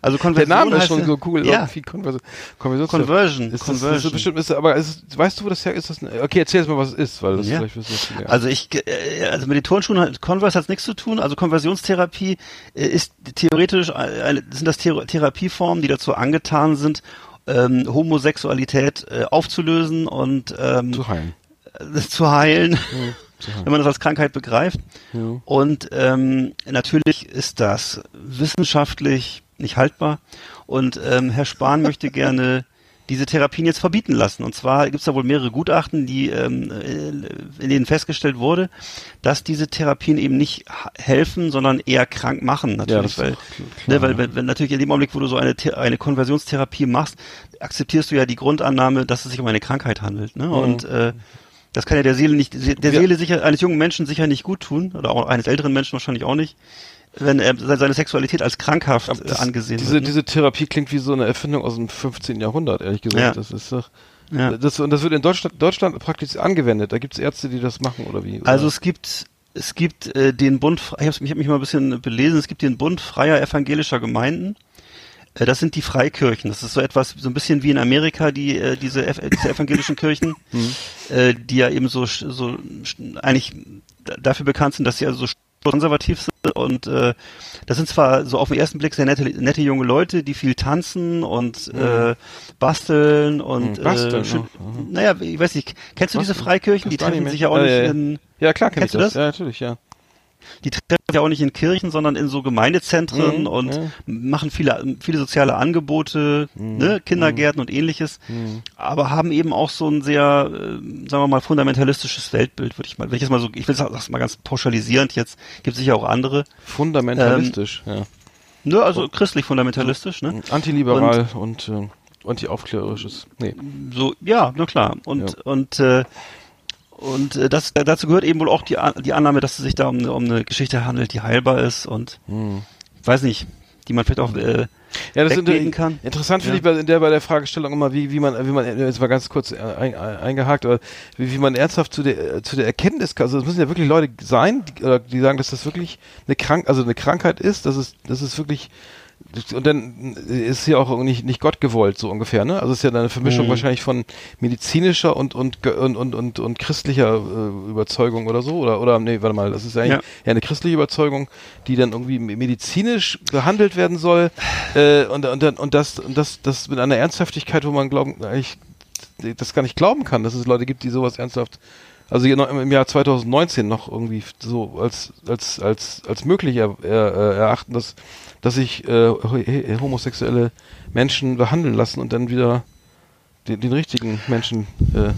Also Konversion Der Name ist schon so cool. Ja. Konversion. Konversion. Conversion. Ist Conversion. Das, ist bestimmt ist, aber ist, weißt du, wo das her ist? Das, okay, erzähl jetzt mal, was es ist, weil das ja. vielleicht wissen wir Also ich, äh, also mit den Turnschuhen hat Converse hat nichts zu tun. Also Konversionstherapie äh, ist theoretisch sind das Thera Therapieformen, die dazu angetan sind, ähm, Homosexualität äh, aufzulösen und ähm, zu heilen zu heilen, mhm, wenn man das als Krankheit begreift. Ja. Und ähm, natürlich ist das wissenschaftlich nicht haltbar. Und ähm, Herr Spahn möchte gerne diese Therapien jetzt verbieten lassen. Und zwar gibt es da wohl mehrere Gutachten, die ähm, äh, in denen festgestellt wurde, dass diese Therapien eben nicht helfen, sondern eher krank machen. Natürlich, ja, weil, klar, ne, weil wenn, wenn natürlich in dem Augenblick, wo du so eine eine Konversionstherapie machst, akzeptierst du ja die Grundannahme, dass es sich um eine Krankheit handelt. Ne? Und äh, das kann ja der Seele nicht, der ja. Seele sicher, eines jungen Menschen sicher nicht gut tun, oder auch eines älteren Menschen wahrscheinlich auch nicht, wenn er seine Sexualität als krankhaft das, angesehen diese, wird. Ne? Diese Therapie klingt wie so eine Erfindung aus dem 15. Jahrhundert, ehrlich gesagt. Ja. Das ist doch, ja. das, und das wird in Deutschland, Deutschland praktisch angewendet. Da gibt es Ärzte, die das machen, oder wie? Oder? Also es gibt, es gibt äh, den Bund, ich habe hab mich mal ein bisschen belesen, es gibt den Bund freier evangelischer Gemeinden. Äh, das sind die Freikirchen. Das ist so etwas, so ein bisschen wie in Amerika, die, äh, diese, diese evangelischen Kirchen, mhm. äh, die ja eben so, so eigentlich dafür bekannt sind, dass sie also so konservativ sind und äh, das sind zwar so auf den ersten Blick sehr nette, nette junge Leute, die viel tanzen und mhm. äh, basteln und mhm, basteln, äh, schön, mhm. naja, ich weiß nicht, kennst du basteln. diese Freikirchen? Die treffen sich ja auch nicht äh, in Ja klar kenn ich das. das. Ja, natürlich, ja. Die treffen ja auch nicht in Kirchen, sondern in so Gemeindezentren Mhm, und ja. machen viele, viele soziale Angebote, Mhm, ne, Kindergärten und ähnliches, aber haben eben auch so ein sehr, äh, sagen wir mal, fundamentalistisches Weltbild, würde ich mal, jetzt mal so, ich will das mal ganz pauschalisierend jetzt, gibt sicher auch andere, Fundamentalistisch, ja. ne, also christlich fundamentalistisch, ne? Antiliberal und, äh, antiaufklärerisches. Nee. So, ja, na klar. Und, Ja. und, äh, und äh, das, dazu gehört eben wohl auch die, An- die Annahme, dass es sich da um, eine- um eine Geschichte handelt, die heilbar ist und Hm. weiß nicht, die man vielleicht auch äh, Ja, das ist weglegen kann. interessant finde Ja. ich bei, in der, bei der Fragestellung immer, wie, wie man, wie man, jetzt mal ganz kurz äh, ein, ein, eingehakt, aber wie, wie man ernsthaft zu der, äh, zu der Erkenntnis kann, also es müssen ja wirklich Leute sein, die, oder die sagen, dass das wirklich eine Krank, also eine Krankheit ist, dass es, dass es wirklich, und dann ist ja auch nicht, nicht Gott gewollt, so ungefähr, ne? Also es ist ja eine Vermischung Mhm. wahrscheinlich von medizinischer und, und, und, und, und, und christlicher äh, Überzeugung oder so, oder, oder, nee, warte mal, das ist ja eigentlich Ja. ja eine christliche Überzeugung, die dann irgendwie medizinisch behandelt werden soll äh, und und dann und das und das das mit einer Ernsthaftigkeit, wo man glauben eigentlich das gar nicht glauben kann, dass es Leute gibt, die sowas ernsthaft also im Jahr 2019 noch irgendwie so als als als als möglich er, er, äh, erachten, dass dass sich äh, ho- homosexuelle Menschen behandeln lassen und dann wieder den, den richtigen Menschen äh,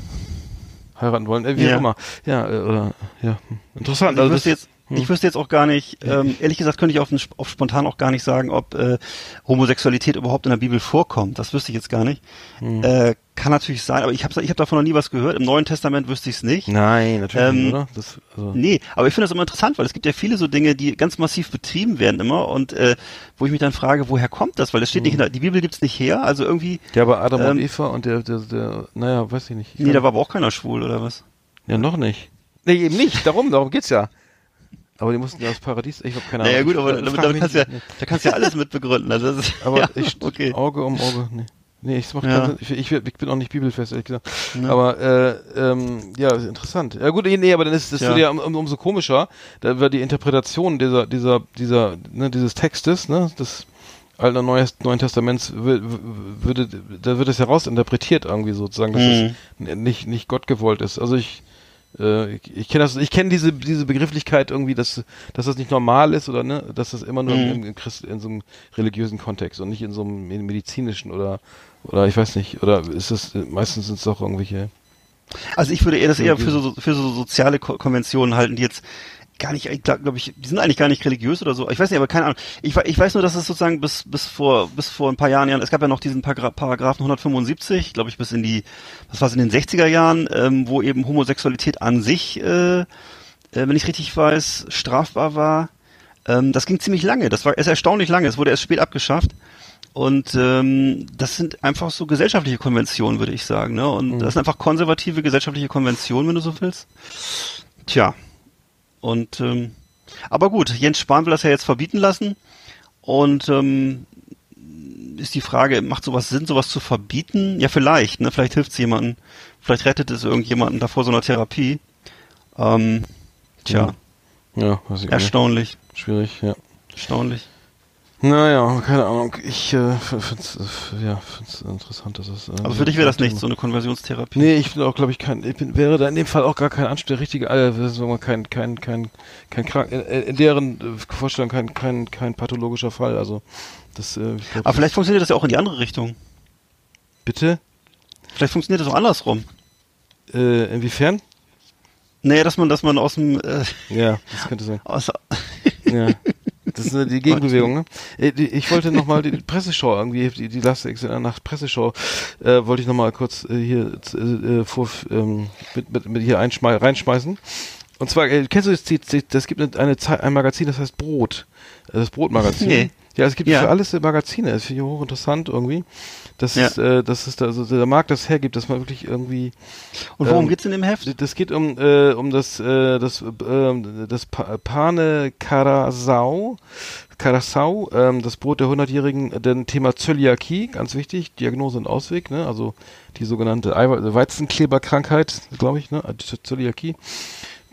heiraten wollen, äh, wie Ja. auch immer. Ja, äh, oder ja, hm. interessant. Also ich, Also das- jetzt, ich wüsste jetzt auch gar nicht, ähm, ehrlich gesagt könnte ich auf, auf spontan auch gar nicht sagen, ob äh, Homosexualität überhaupt in der Bibel vorkommt. Das wüsste ich jetzt gar nicht. Hm. Äh, kann natürlich sein, aber ich habe ich hab davon noch nie was gehört. Im Neuen Testament wüsste ich es nicht. Nein, natürlich Ähm, nicht, oder? Das, also, Nee, aber ich finde das immer interessant, weil es gibt ja viele so Dinge, die ganz massiv betrieben werden immer und äh, wo ich mich dann frage, woher kommt das? Weil das steht nicht in der, die Bibel gibt's nicht her, also irgendwie, ja, aber Adam und ähm, Eva und der, der, der, naja, weiß ich nicht. Ich nee, da war aber auch keiner schwul oder was? ja, noch nicht. Nee, eben nicht. Darum, darum geht's ja. Aber die mussten ja aus Paradies, ich habe keine Naja Ahnung. gut, aber damit, damit kannst du ja, da kannst du ja alles mit begründen. Also das ist, Aber ja, ich, okay. Auge um Auge, nee. Nee, ich mach Ja. Ich, ich, ich bin auch nicht bibelfest, ehrlich gesagt. Ja. Aber äh, ähm, ja, interessant. Ja gut, nee, aber dann ist das Ja. ja um, um, umso komischer, da wird die Interpretation dieser, dieser, dieser, ne, dieses Textes, ne, des Alten und Neues, Neuen Testaments, wür- wür- würde, da wird es herausinterpretiert irgendwie sozusagen, dass Mhm. es nicht, nicht Gott gewollt ist. Also ich, äh, ich, ich kenne das, ich kenne diese, diese Begrifflichkeit irgendwie, dass, dass das nicht normal ist oder ne, dass das immer nur Mhm. im, im Christ, in so einem religiösen Kontext und nicht in so einem medizinischen oder, oder ich weiß nicht, oder ist es, meistens sind es doch irgendwelche, Also ich würde eher das eher für so, für so soziale Ko Konventionen halten, die jetzt gar nicht, ich glaube ich, die sind eigentlich gar nicht religiös oder so. Ich weiß nicht, aber keine Ahnung. Ich, ich weiß nur, dass es sozusagen bis, bis vor, bis vor ein paar Jahren, es gab ja noch diesen Paragra Paragraphen 175, glaube ich, bis in die, was war es, in den 60er Jahren, ähm, wo eben Homosexualität an sich, äh, äh, wenn ich richtig weiß, strafbar war. Ähm, das ging ziemlich lange. Das war ist erstaunlich lange. Es wurde erst spät abgeschafft. Und ähm, das sind einfach so gesellschaftliche Konventionen, würde ich sagen. Ne? Und das sind einfach konservative gesellschaftliche Konventionen, wenn du so willst. Tja. Und ähm, aber gut, Jens Spahn will das ja jetzt verbieten lassen. Und ähm, ist die Frage, macht sowas Sinn, sowas zu verbieten? Ja, vielleicht, ne? Vielleicht hilft es jemandem, vielleicht rettet es irgendjemanden davor so einer Therapie. Ähm, tja, ja, weiß ich nicht. erstaunlich, Schwierig, ja. erstaunlich. Naja, keine Ahnung. Ich äh, finde es äh, ja, find's interessant, dass es. Äh, Aber für dich wäre das nicht so eine Konversionstherapie. Nee, ich bin auch, glaube ich, kein, ich bin, wäre da in dem Fall auch gar kein Anspruch, der richtige, äh, sagen wir kein, kein, kein, kein krank, in, in deren äh, Vorstellung kein, kein, kein pathologischer Fall. Also, das, äh, ich glaub, Aber vielleicht funktioniert das ja auch in die andere Richtung. bitte? Vielleicht funktioniert das auch andersrum. Äh, inwiefern? Naja, dass man, dass man aus dem, äh, Ja, das könnte sein. aus, Ja. Das ist äh, die Gegenbewegung, ne? Äh, Ich wollte nochmal die Presseschau irgendwie, die, die Last Exit in der Nacht Presseschau, äh, wollte ich nochmal kurz äh, hier äh, vor, ähm, mit, mit, mit hier einschmei reinschmeißen. Und zwar, äh, kennst du das, das gibt eine, eine Zeit, ein Magazin, das heißt Brot. Äh, Das Brotmagazin. Nee. Ja, es gibt Ja. für alles äh, Magazine. Das finde ich hochinteressant irgendwie. Das Ja. ist, äh, das ist da, also der Markt das hergibt, dass man wirklich irgendwie und worum Ähm, geht's in dem Heft? das geht um, äh, um das, äh, das, äh, das pa Pane Karasau, Karasau, ähm, das Brot der 100-Jährigen, äh, denn Thema Zöliakie, ganz wichtig, Diagnose und Ausweg, ne? also die sogenannte Eiwe Weizenkleberkrankheit, glaube ich, ne? Z- Zöliakie.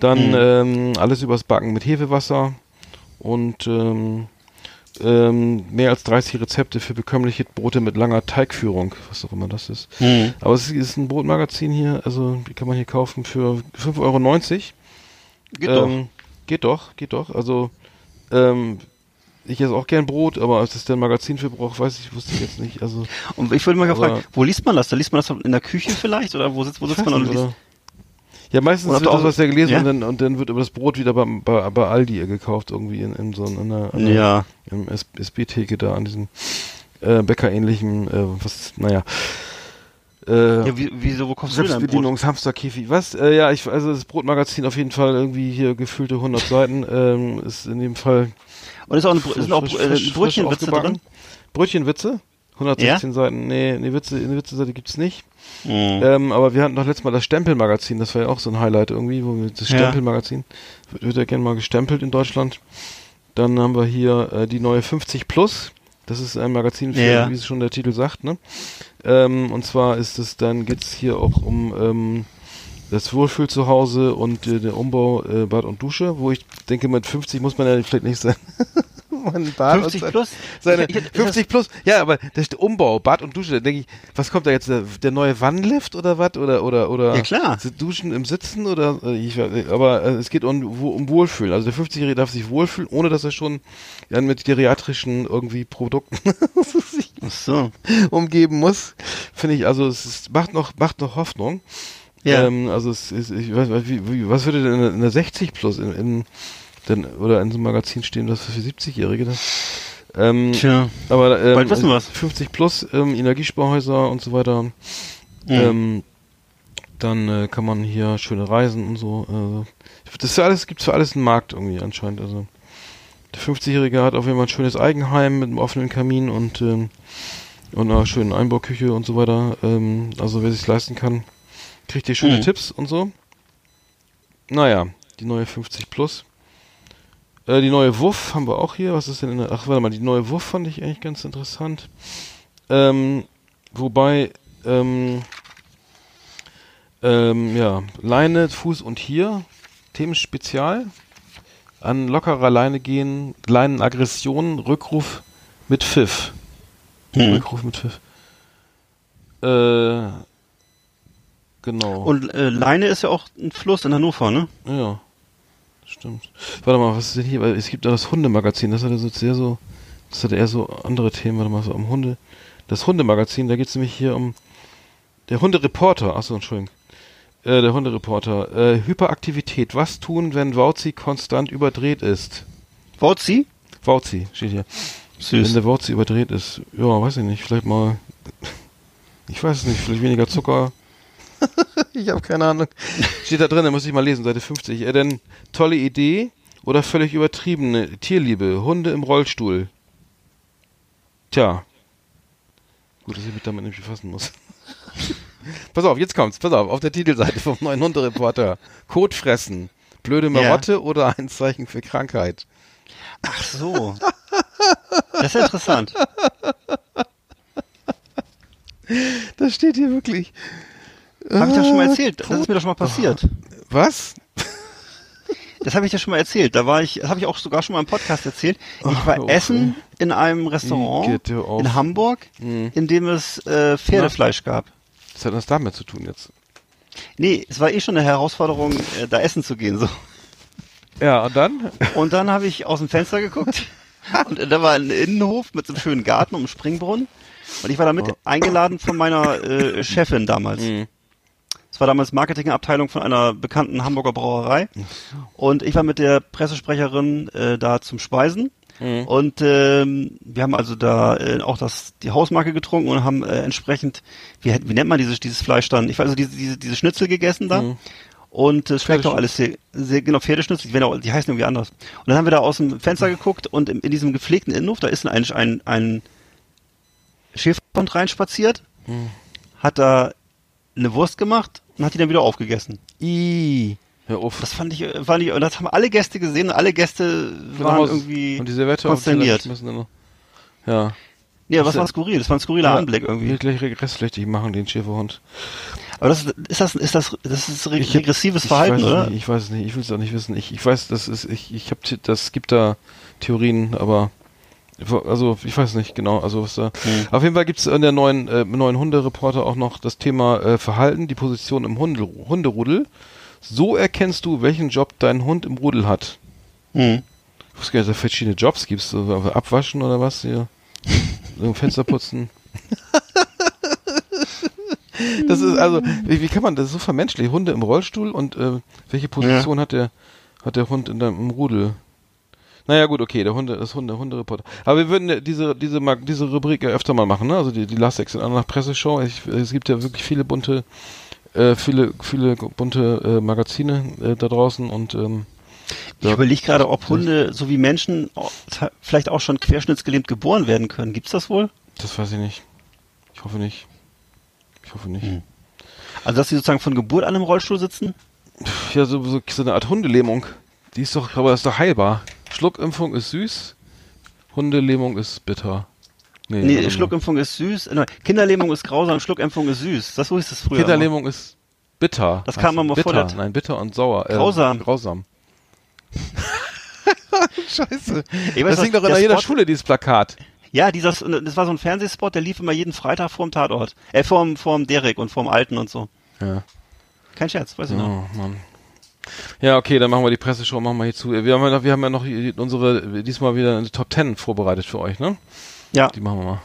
Dann Mhm. ähm, alles übers Backen mit Hefewasser und ähm, ähm, mehr als 30 Rezepte für bekömmliche Brote mit langer Teigführung, was auch immer das ist. Hm. Aber es ist ein Brotmagazin hier, also die kann man hier kaufen für 5,90 Euro. Geht doch. Ähm, Geht doch, geht doch. Also, ähm, ich esse auch gern Brot, aber ist das denn Magazin für Brauch, weiß ich, wusste ich jetzt nicht. Also, Und ich würde mal fragen, wo liest man das? Da liest man das in der Küche vielleicht? Oder wo sitzt, wo sitzt man und liest? Ja, meistens wird auch- was ja gelesen ja? und, dann, und dann wird aber das Brot wieder beim, bei, bei Aldi gekauft, irgendwie in, in so einer, einer Ja. SB-Theke da an diesem äh, Bäckerähnlichen, äh, was, naja. Äh, Ja, wie, wieso, wo kommst du denn dein Brot? Selbstbedienungshamsterkäfig. Was? Äh, ja, ich, also das Brotmagazin auf jeden Fall irgendwie hier gefüllte 100 Seiten, ähm, ist in dem Fall Und ist auch eine, Br- sind auch frisch- äh, frisch- Brötchenwitze frisch drin? Brötchenwitze? 116 Seiten, nee, nee, Witze, eine Witze-Seite gibt's nicht. Mhm. Ähm, aber wir hatten doch letztes Mal das Stempelmagazin, das war ja auch so ein Highlight irgendwie, wo wir das Ja. Stempelmagazin, wird, wird ja gerne mal gestempelt in Deutschland. Dann haben wir hier äh, die neue 50 Plus. Das ist ein Magazin für, Ja. wie es schon der Titel sagt, ne? Ähm, und zwar ist es, dann geht's hier auch um ähm, das Wohlfühl zu Hause und äh, der Umbau äh, Bad und Dusche, wo ich denke, mit 50 muss man ja vielleicht nicht sein. mein Bad 50 und plus? seine Ich- ich- ist 50 plus, ja, aber der Umbau, Bad und Dusche, da denke ich, was kommt da jetzt, der, der neue Wannlift oder was? Oder, oder, oder Ja, klar. Duschen im Sitzen oder äh, ich aber äh, es geht um, um Wohlfühlen. Also der 50-Jährige darf sich wohlfühlen, ohne dass er schon ja, mit geriatrischen irgendwie Produkten sich so. umgeben muss. Finde ich, also es ist, macht noch, macht noch Hoffnung. Ja. Ähm, also es ist, ich weiß, nicht, wie, wie, was würde denn in der 60 plus in, in denn, oder in so einem Magazin stehen, was für 70-Jährige das? Ähm, Tja. aber ähm, Bald wissen wir's. 50 plus ähm, Energiesparhäuser und so weiter. Mhm. Ähm, dann äh, kann man hier schöne Reisen und so. Also, das ist alles, gibt für alles einen Markt irgendwie anscheinend. Also der 50-Jährige hat auf jeden Fall ein schönes Eigenheim mit einem offenen Kamin und ähm, und einer schönen Einbauküche und so weiter. Ähm, also wer sich leisten kann, kriegt hier schöne Mhm. Tipps und so. Naja, die neue 50 Plus. Äh, die neue Wuff haben wir auch hier. Was ist denn in der. Ach, warte mal, die neue Wuff fand ich eigentlich ganz interessant. Ähm, wobei, ähm, ähm, ja, Leine, Fuß und hier, Themenspezial. An lockerer Leine gehen, Leinenaggression, Rückruf mit Pfiff. Hm. Rückruf mit Pfiff. Äh, genau. Und äh, Leine ist ja auch ein Fluss in Hannover, ne? Ja, stimmt. Warte mal, was ist denn hier? Weil es gibt da das Hundemagazin, das hat ja so sehr so, das hat eher so andere Themen, warte mal, so um Hunde. Das Hundemagazin, da geht es nämlich hier um der Hundereporter, achso, Entschuldigung. Äh, der Hundereporter. Äh, Hyperaktivität. Was tun, wenn Wauzi konstant überdreht ist? Wauzi? Wauzi, steht hier. Wenn der Wauzi überdreht ist. Ja, weiß ich nicht, vielleicht mal. Ich weiß es nicht, vielleicht weniger Zucker. ich habe keine Ahnung. Steht da drin, da muss ich mal lesen, Seite 50. Äh, denn tolle Idee oder völlig übertriebene Tierliebe, Hunde im Rollstuhl. Tja. Gut, dass ich mich damit nicht befassen muss. pass auf, jetzt kommt's. Pass auf, auf der Titelseite vom neuen Hundereporter. Kot fressen. Blöde Marotte oder ein Zeichen für Krankheit. Ach so. Das ist ja interessant. Das steht hier wirklich. Habe ich das schon mal erzählt? Das ist mir doch schon mal passiert. Was? Das habe ich dir schon mal erzählt. Da war ich, das habe ich auch sogar schon mal im Podcast erzählt. Ich war auf, essen in einem Restaurant in Hamburg, Mhm. in dem es äh, Pferdefleisch gab. Was hat das damit zu tun jetzt? Nee, es war eh schon eine Herausforderung, äh, da essen zu gehen. So. Ja, und dann? Und dann habe ich aus dem Fenster geguckt und da war ein Innenhof mit so einem schönen Garten und einem Springbrunnen. Und ich war damit eingeladen von meiner äh, Chefin damals. Mhm. Es war damals Marketingabteilung von einer bekannten Hamburger Brauerei. Und ich war mit der Pressesprecherin äh, da zum Speisen. Mhm. Und ähm, wir haben also da äh, auch das die Hausmarke getrunken und haben äh, entsprechend, wie, wie nennt man dieses, dieses Fleisch dann? Ich weiß also diese, diese, diese Schnitzel gegessen da. Mhm. Und es schmeckt auch alles sehr, sehr genau, Pferdeschnitzel, die, auch, die heißen irgendwie anders. Und dann haben wir da aus dem Fenster geguckt und in, in diesem gepflegten Innenhof, da ist ein, ein, ein Schäferhund reinspaziert, Mhm. hat da eine Wurst gemacht und hat die dann wieder aufgegessen. I. Hör auf. Das fand ich, äh, fand ich, und das haben alle Gäste gesehen und alle Gäste waren Genau, irgendwie und die Servette auf den Teller konsterniert. noch. Ja. Ja, was ja- war skurril? Das war ein skurriler Ja, Anblick irgendwie. Will gleich regressflächig machen, den Schäferhund. Aber das ist, ist das, ist das, das ist re Ich regressives ich Verhalten, weiß es oder? Nicht, ich weiß es nicht, ich will es auch nicht wissen. Ich, ich weiß, das ist, ich, ich hab, das gibt da Theorien, aber also ich weiß nicht genau, also was da. Hm. Auf jeden Fall gibt es in der neuen äh, neuen Hundereporter auch noch das Thema äh, Verhalten, die Position im Hunde, Hunderudel. So erkennst du, welchen Job dein Hund im Rudel hat. Hm. Ich wusste gar nicht, dass es verschiedene Jobs gibt. So abwaschen oder was hier? So Fenster putzen. das ist also, wie, wie, kann man das so vermenschlich? Hunde im Rollstuhl und äh, welche Position ja. hat der hat der Hund in deinem Rudel? Naja, gut, okay, der Hunde, das Hunde, Hundereporter. Aber wir würden diese, diese, diese Rubrik ja öfter mal machen, ne? Also die, die Last Exit nach Presseshow. Ich, es gibt ja wirklich viele bunte, äh, viele, viele bunte äh, Magazine äh, da draußen und ähm, ich überlege gerade, ob Hunde so wie Menschen vielleicht auch schon querschnittsgelähmt geboren werden können. Gibt's das wohl? Das weiß ich nicht. Ich hoffe nicht. Ich hoffe nicht. Hm. Also, dass sie sozusagen von Geburt an im Rollstuhl sitzen? Ja, so, so, so eine Art Hundelähmung. Die ist doch, aber das ist doch heilbar. Schluckimpfung ist süß, Hundelähmung ist bitter. Nee, nee Schluckimpfung ist süß. Kinderlähmung ist grausam, Schluckimpfung ist süß. Das so ist es früher. Kinderlähmung immer. ist bitter. Das kam man mal bitter. vor. Der Nein, bitter und sauer. Äh, grausam. Grausam. Scheiße. Weiß, das hing doch in jeder Spot, Schule, dieses Plakat. Ja, dieser, das war so ein Fernsehspot, der lief immer jeden Freitag vorm Tatort. Äh, vorm, vorm Derek und vorm Alten und so. Ja. Kein Scherz, weiß ich oh, noch. Mann. Ja, okay, dann machen wir die Presseshow, machen wir hier zu. Wir haben ja noch, wir haben ja noch unsere, diesmal wieder eine Top 10 vorbereitet für euch, ne? Ja. Die machen wir mal.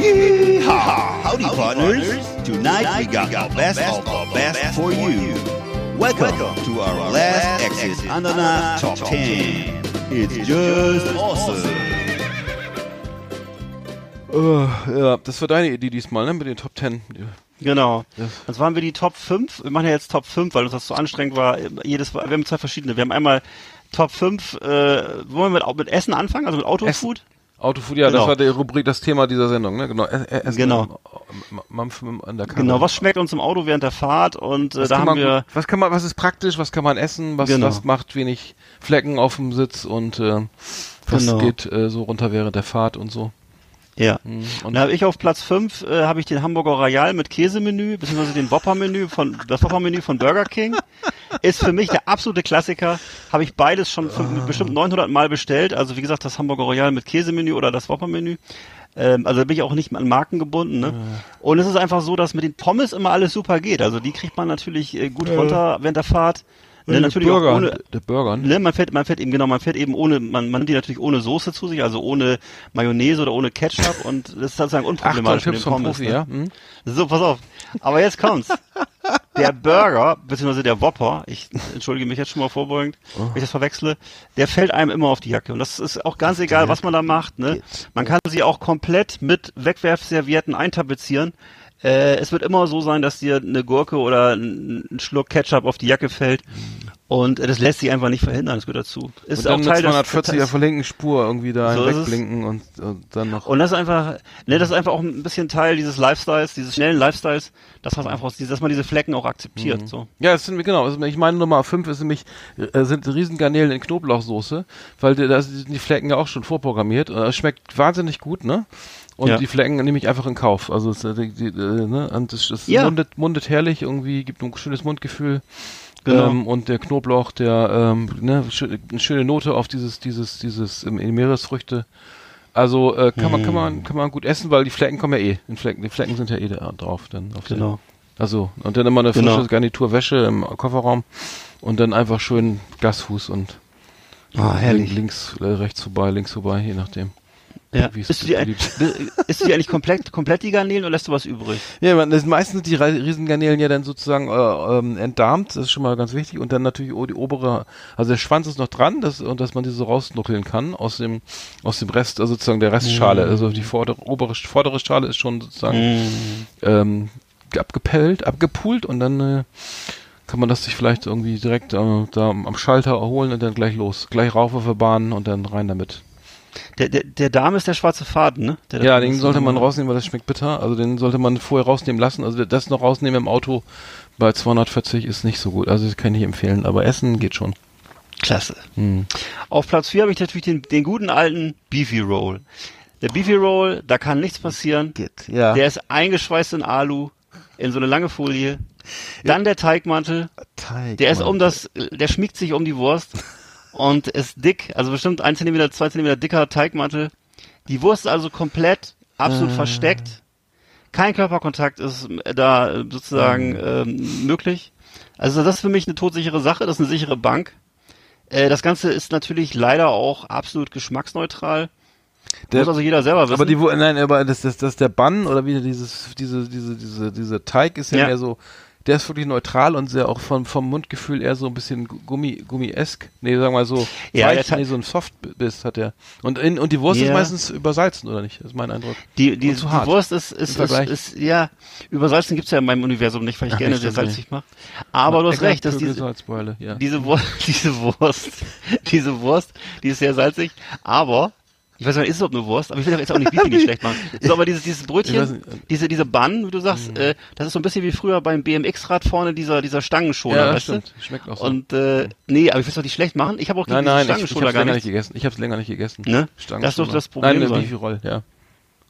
Yeehaw! Howdy, partners! Tonight we got the best of the best for you. Welcome to our last exit Ananas Top 10. It's just awesome. Uh, ja, das war deine Idee diesmal, ne, mit den Top 10. Genau. Und zwar haben wir die Top 5. Wir machen ja jetzt Top 5, weil uns das so anstrengend war. Jedes, wir haben zwei verschiedene. Wir haben einmal Top 5, äh, wollen wir mit, mit Essen anfangen, also mit Autofood? Autofood, ja, genau. das war die Rubrik, das Thema dieser Sendung, ne? Genau. Essen genau. genau, was schmeckt uns im Auto während der Fahrt und äh, da haben man, wir. Was kann man, was ist praktisch, was kann man essen, was, genau. was macht wenig Flecken auf dem Sitz und äh, was genau. geht äh, so runter während der Fahrt und so. Ja. Mhm. Und da habe ich auf Platz 5 äh, habe ich den Hamburger Royal mit Käsemenü, beziehungsweise den Whopper-Menü von das Whopper-Menü von Burger King. Ist für mich der absolute Klassiker. Habe ich beides schon oh. bestimmt 900 Mal bestellt. Also wie gesagt, das Hamburger Royal mit Käsemenü oder das Whopper-Menü. Ähm, also da bin ich auch nicht an Marken gebunden. Ne? Und es ist einfach so, dass mit den Pommes immer alles super geht. Also die kriegt man natürlich äh, gut runter während der Fahrt. Ne, natürlich Burger, ohne, der Burger. Ne, man fährt, man fährt eben genau, man fährt eben ohne, man, man nimmt die natürlich ohne Soße zu sich, also ohne Mayonnaise oder ohne Ketchup und das ist sozusagen unproblematisch mit den Pommes. Profi, ne? ja? Hm? So, pass auf. Aber jetzt kommt's. der Burger, beziehungsweise der Whopper, ich entschuldige mich jetzt schon mal vorbeugend, oh. wenn ich das verwechsle, der fällt einem immer auf die Jacke. Und das ist auch ganz egal, was man da macht. Ne? Man kann sie auch komplett mit Wegwerfservietten eintapezieren. Äh, es wird immer so sein, dass dir eine Gurke oder ein, ein Schluck Ketchup auf die Jacke fällt. Und das lässt sich einfach nicht verhindern, das gehört dazu. Ist und dann auch Teil 240 auf der linken Spur irgendwie da so wegblinken und, und, dann noch. Und das ist einfach, ne, das ist einfach auch ein bisschen Teil dieses Lifestyles, dieses schnellen Lifestyles, dass man einfach, dass man diese Flecken auch akzeptiert, mhm. so. Ja, es sind, genau, ich meine Nummer 5 ist nämlich, äh, sind Riesengarnelen in Knoblauchsoße, weil da sind die Flecken ja auch schon vorprogrammiert. Es schmeckt wahnsinnig gut, ne? Und ja. die Flecken nehme ich einfach in Kauf. Also es, die, die, äh, ne? und es, es ja. mundet, mundet herrlich, irgendwie gibt ein schönes Mundgefühl. Genau. Ähm, und der Knoblauch, der ähm, ne, eine schöne Note auf dieses, dieses, dieses ähm, Meeresfrüchte. Also äh, kann man, kann man, kann man gut essen, weil die Flecken kommen ja eh. Die Flecken, die Flecken sind ja eh da drauf. Dann genau. Den, also und dann immer eine frische genau. Garnitur Wäsche im Kofferraum und dann einfach schön Gasfuß und ah, links, äh, rechts vorbei, links vorbei, je nachdem. Ja. Isst du, die, isst du die eigentlich komplett, komplett die Garnelen oder lässt du was übrig? Ja, man, das, meistens sind die Riesengarnelen ja dann sozusagen äh, ähm, entdarmt, das ist schon mal ganz wichtig. Und dann natürlich die obere, also der Schwanz ist noch dran, dass, und dass man diese so rausnuckeln kann aus dem, aus dem Rest, also sozusagen der Restschale. Mm. Also die vordere, obere, vordere Schale ist schon sozusagen mm. ähm, abgepellt, abgepult und dann äh, kann man das sich vielleicht irgendwie direkt äh, da am Schalter erholen und dann gleich los. Gleich rauf auf der Bahn und dann rein damit. Der, der, der Darm ist der schwarze Faden, ne? Der ja, den sollte man rausnehmen, weil das schmeckt bitter. Also den sollte man vorher rausnehmen lassen. Also das noch rausnehmen im Auto bei 240 ist nicht so gut. Also das kann ich nicht empfehlen. Aber Essen geht schon. Klasse. Hm. Auf Platz 4 habe ich natürlich den, den guten alten Beefy Roll. Der Beefy Roll, da kann nichts passieren. Geht, ja. Der ist eingeschweißt in Alu, in so eine lange Folie. Dann der Teigmantel. Teigmantel. Der ist um das, der schmiegt sich um die Wurst und ist dick, also bestimmt ein Zentimeter, zwei Zentimeter dicker Teigmantel. Die Wurst ist also komplett, absolut äh. versteckt. Kein Körperkontakt ist da sozusagen ähm, möglich. Also das ist für mich eine todsichere Sache, das ist eine sichere Bank. Äh, das Ganze ist natürlich leider auch absolut geschmacksneutral. Der- Muss also jeder selber wissen. Aber die, nein, aber das, das, das der Bann oder wieder dieses, diese, diese, diese, dieser Teig ist ja, Ja. mehr so, der ist wirklich neutral und sehr auch vom, vom Mundgefühl eher so ein bisschen Gummi, Gummiesk. Nee, sagen wir mal so, Ja, weich, nee, so ein Softbiss hat der. Und, in, und die Wurst ist Ja. meistens übersalzen, oder nicht? Das ist mein Eindruck. Die, die, die. Wurst ist, ist, ist, ist, ja, übersalzen gibt's ja in meinem Universum nicht, weil ich Ach, gerne sehr salzig mache. Aber du hast recht, dass diese, ja. diese Wurst, diese Wurst, diese Wurst, die ist sehr salzig, aber, ich weiß nicht, ist es überhaupt eine Wurst, aber ich will doch jetzt auch nicht Beefy nicht schlecht machen. So, aber dieses, dieses Brötchen, äh, diese, diese Bun, wie du sagst, äh, das ist so ein bisschen wie früher beim BMX-Rad vorne dieser, dieser Stangenschoner, ja, das weißt stimmt. Schmeckt auch du? so. Und, äh, nee, aber ich will es doch nicht schlecht machen. Ich habe auch nein, nein, diesen ich, ich Stangenschoner gar länger nicht. nicht gegessen. Ich hab's länger nicht gegessen. Ne? Das ist doch das. Problem Nein, sein. Beefy Roll, ja.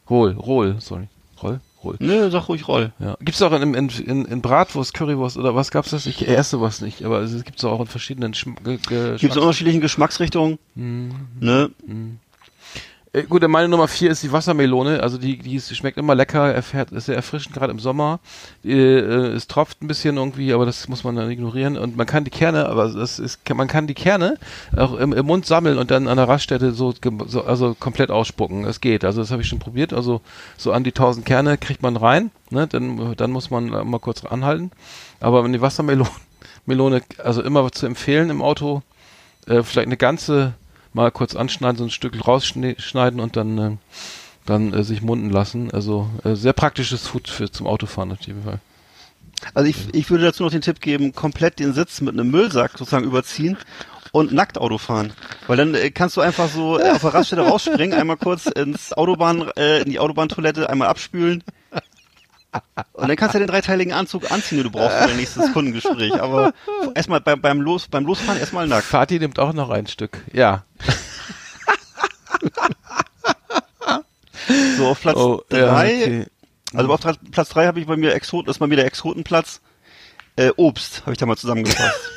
Roll, Roll, sorry. Roll, Roll. Nö, sag ruhig Roll. Ja. Gibt's auch in, in, in, in Bratwurst, Currywurst oder was gab's das? Ich esse was nicht, aber es gibt's auch in verschiedenen Schm Ge Ge Gibt es in unterschiedlichen Geschmacksrichtungen. Mhm. Ne? Äh, Gut, meine Nummer vier ist die Wassermelone. Also die, die schmeckt immer lecker, erfährt, ist sehr erfrischend, gerade im Sommer. Äh, äh, es tropft ein bisschen irgendwie, aber das muss man dann ignorieren. Und man kann die Kerne, aber das ist, man kann die Kerne auch im, im Mund sammeln und dann an der Raststätte so, so also komplett ausspucken. Das geht. Also das habe ich schon probiert. Also so an die 1000 Kerne kriegt man rein. Ne? Dann, dann muss man äh, mal kurz anhalten. Aber wenn die Wassermelone, Melone, also immer zu empfehlen im Auto, äh, vielleicht eine ganze mal kurz anschneiden, so ein Stück rausschneiden und dann, äh, dann äh, sich munden lassen. Also äh, sehr praktisches Food für zum Autofahren auf jeden Fall. Also ich, ich würde dazu noch den Tipp geben, komplett den Sitz mit einem Müllsack sozusagen überziehen und nackt Auto fahren. Weil dann äh, kannst du einfach so äh, auf der Raststätte rausspringen, einmal kurz ins Autobahn, äh, in die Autobahntoilette, einmal abspülen. Und dann kannst du den dreiteiligen Anzug anziehen, den du brauchst für dein nächstes Kundengespräch. Aber erstmal beim, beim, Los, beim Losfahren erstmal nackt. Fatih nimmt auch noch ein Stück. Ja. So auf Platz Oh, drei. ja, okay. Also auf Tra- Platz drei habe ich bei mir Exoten, das ist mal wieder Exotenplatz. Äh, Obst habe ich da mal zusammengefasst.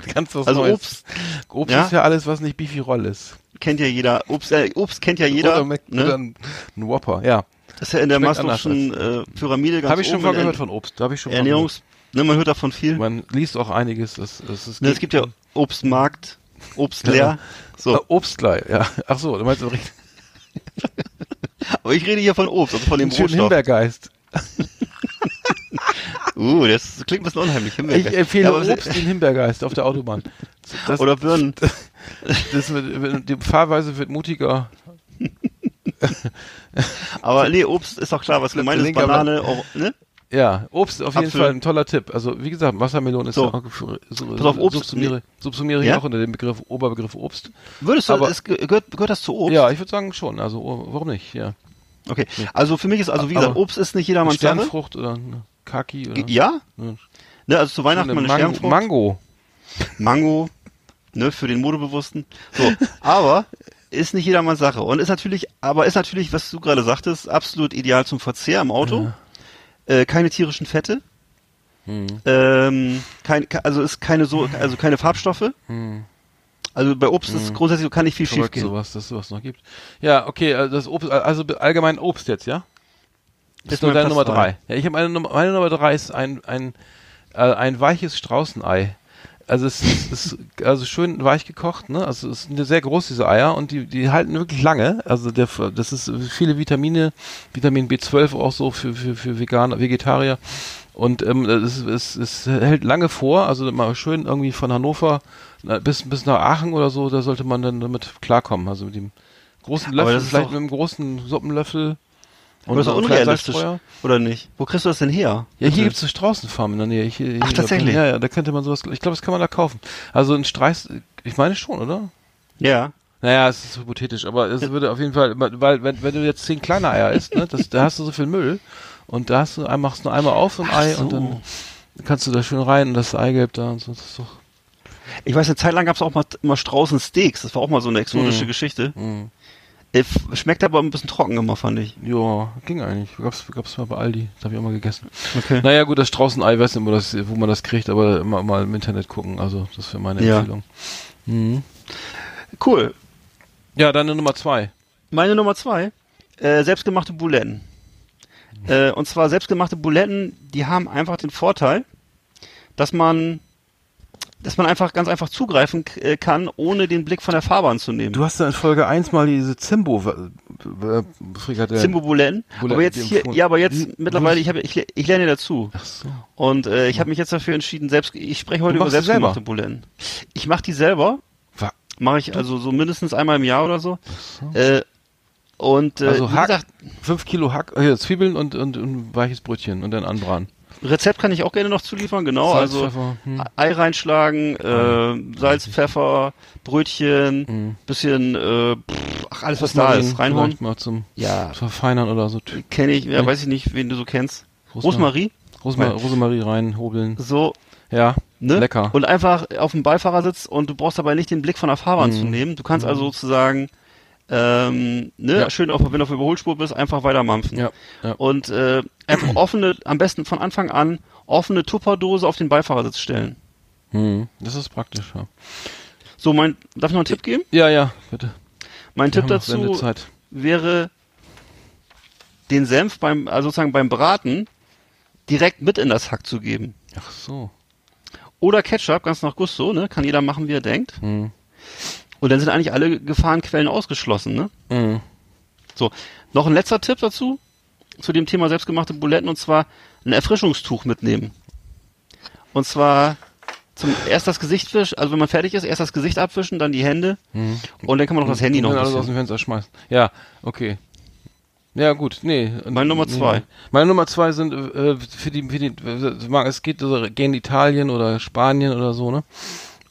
Ganz was Also Neues. Obst Obst ja? ist ja alles, was nicht Beefy Roll ist. kennt ja jeder. Obst, äh, Obst kennt ja jeder. Oder, Mac- oder ne? ein, ein Whopper, ja. Das ist ja in der Maslow'schen äh, Pyramide ganz Habe ich schon mal gehört von Obst. Habe ich schon Ernährungs... Ne, man hört davon viel. Man liest auch einiges. Es, es, es, Ne, es gibt ja Obstmarkt, Obst leer. So, Obstleih, ja. Ach so, du meinst richtig aber ich rede hier von Obst, also von dem Rohstoff. Himbeergeist. Uh, das klingt ein bisschen unheimlich. Ich empfehle Ja, aber- Obst den Himbeergeist auf der Autobahn. Das, Oder Birnen. das wird, die Fahrweise wird mutiger. Aber nee, Obst ist doch klar, was gemeint ist. Banane, Or ne? Ja, Obst auf jeden Apfel. Fall ein toller Tipp. Also wie gesagt, Wassermelone ist So. ja auch so, Pass auf, Obst- subsumiere, subsumiere ich Ja? auch unter dem Begriff Oberbegriff Obst. Würdest du, Aber- es ge- gehört, gehört das zu Obst? Ja, ich würde sagen schon. Also oh, warum nicht? Ja, Okay. Also für mich ist, also wie gesagt, Aber- Obst ist nicht jedermanns Sache. Sternfrucht oder Kaki oder Ja? Ne, also zu Weihnachten mal eine Mango, Sternfrucht. Mango. Mango, ne, für den Modebewussten. So, aber ist nicht jedermanns Sache. Und ist natürlich, aber ist natürlich, was du gerade sagtest, absolut ideal zum Verzehr im Auto. Äh, keine tierischen Fette. Hm. Ähm, kein, ke- also ist keine so, also keine Farbstoffe. Hm. Also bei Obst ist grundsätzlich so, kann nicht viel schief gehen. sowas, dass sowas noch gibt. Ja, okay, also das Obst, also allgemein Obst jetzt, ja? Ist Ist nur deine Platz Nummer drei. drei. Ja, ich habe meine Nummer, meine Nummer drei ist ein, ein, äh, ein weiches Straußenei. Also es ist, ist also schön weich gekocht, ne? Also es sind sehr groß diese Eier und die die halten wirklich lange. Also der das ist viele Vitamine, Vitamin B12 auch so für für für Veganer, Vegetarier und ähm, es, es, es hält lange vor. Also mal schön irgendwie von Hannover bis bis nach Aachen oder so, da sollte man dann damit klarkommen. Also mit dem großen Löffel, vielleicht mit einem großen Suppenlöffel. Aber das ist unrealistisch, oder nicht? Wo kriegst du das denn her? Ja, hier Bitte. gibt's eine Straußenfarm in der Nähe. Hier, hier, Ach, tatsächlich? Ja, ja, da könnte man sowas, ich glaube, das kann man da kaufen. Also ein Streis, ich meine schon, oder? Ja. Naja, es ist hypothetisch, aber es würde auf jeden Fall, weil wenn, wenn du jetzt zehn kleine Eier isst, ne, das, da hast du so viel Müll und da hast du, machst du nur einmal auf so ein Ei so. und dann kannst du da schön rein und das Eigelb da und so. Das ist doch, Ich weiß, eine Zeit lang gab's auch mal immer Straußensteaks. Das war auch mal so eine exotische Mhm. Geschichte. mh. Schmeckt aber ein bisschen trocken immer, fand ich. ja, ging eigentlich. Gab's, gab's mal bei Aldi, das habe ich auch mal gegessen. Okay. Naja, gut, das Straußenei, weiß nicht, wo, das, wo man das kriegt, aber immer mal im Internet gucken, also das wäre meine Ja. Empfehlung. Mhm. Cool. Ja, dann Nummer zwei. Meine Nummer zwei, äh, selbstgemachte Buletten. Äh, und zwar selbstgemachte Buletten, die haben einfach den Vorteil, dass man dass man einfach ganz einfach zugreifen äh, kann, ohne den Blick von der Fahrbahn zu nehmen. Du hast da in Folge 1 mal diese Zimbo äh, Frikadellen. Zimbo. Bouletten, Aber jetzt hier, ja, aber jetzt mittlerweile, ich habe, ich, ich lerne dazu. Ach so. Und äh, ich habe mich jetzt dafür entschieden, selbst, ich spreche heute über selbstgemachte? Bouletten. Ich mache die selber, mache ich also so mindestens einmal im Jahr oder so. Äh, und äh, Also Hack, gesagt, 5 Kilo Hack, äh, Zwiebeln und, und, und weiches Brötchen und dann anbraten. Rezept kann ich auch gerne noch zuliefern, genau. Salz, also Pfeffer, hm. Ei reinschlagen, äh, Salz, Pfeffer, Brötchen, Hm. bisschen, äh, pff, ach, alles was da ist, reinhauen. Mal zum Ja, Verfeinern oder so. kenne ich, ja, Hm. weiß ich nicht, wen du so kennst. Rosmarie, Rosma Nein. Rosemarie reinhobeln. so, Ja, ne? lecker. Und einfach auf dem Beifahrersitz und du brauchst dabei nicht den Blick von der Fahrbahn Mhm. zu nehmen. Du kannst also sozusagen, ähm, ne, Ja. schön, auf, wenn du auf der Überholspur bist, einfach weitermampfen. ja, ja. Und äh, einfach offene, am besten von Anfang an, offene Tupperdose auf den Beifahrersitz stellen. Hm. Das ist praktisch, ja. So, mein, darf ich noch einen Tipp geben? Ja, ja, bitte. Mein Wir Tipp dazu wäre, den Senf beim, also sozusagen beim Braten direkt mit in das Hack zu geben. Ach so. Oder Ketchup, ganz nach Gusto, ne? Kann jeder machen, wie er denkt. Hm. Und dann sind eigentlich alle Gefahrenquellen ausgeschlossen, ne? Hm. So, noch ein letzter Tipp dazu, zu dem Thema selbstgemachte Buletten, und zwar ein Erfrischungstuch mitnehmen. Und zwar zum erst das Gesicht wischen, also wenn man fertig ist, erst das Gesicht abwischen, dann die Hände und dann kann man noch das Handy noch Und ein dann alles aus dem Fenster schmeißen. Ja, okay. Ja, gut, nee. Meine Nummer nee. zwei. Meine Nummer zwei sind äh, für die, für die es geht gehen Italien oder Spanien oder so, ne?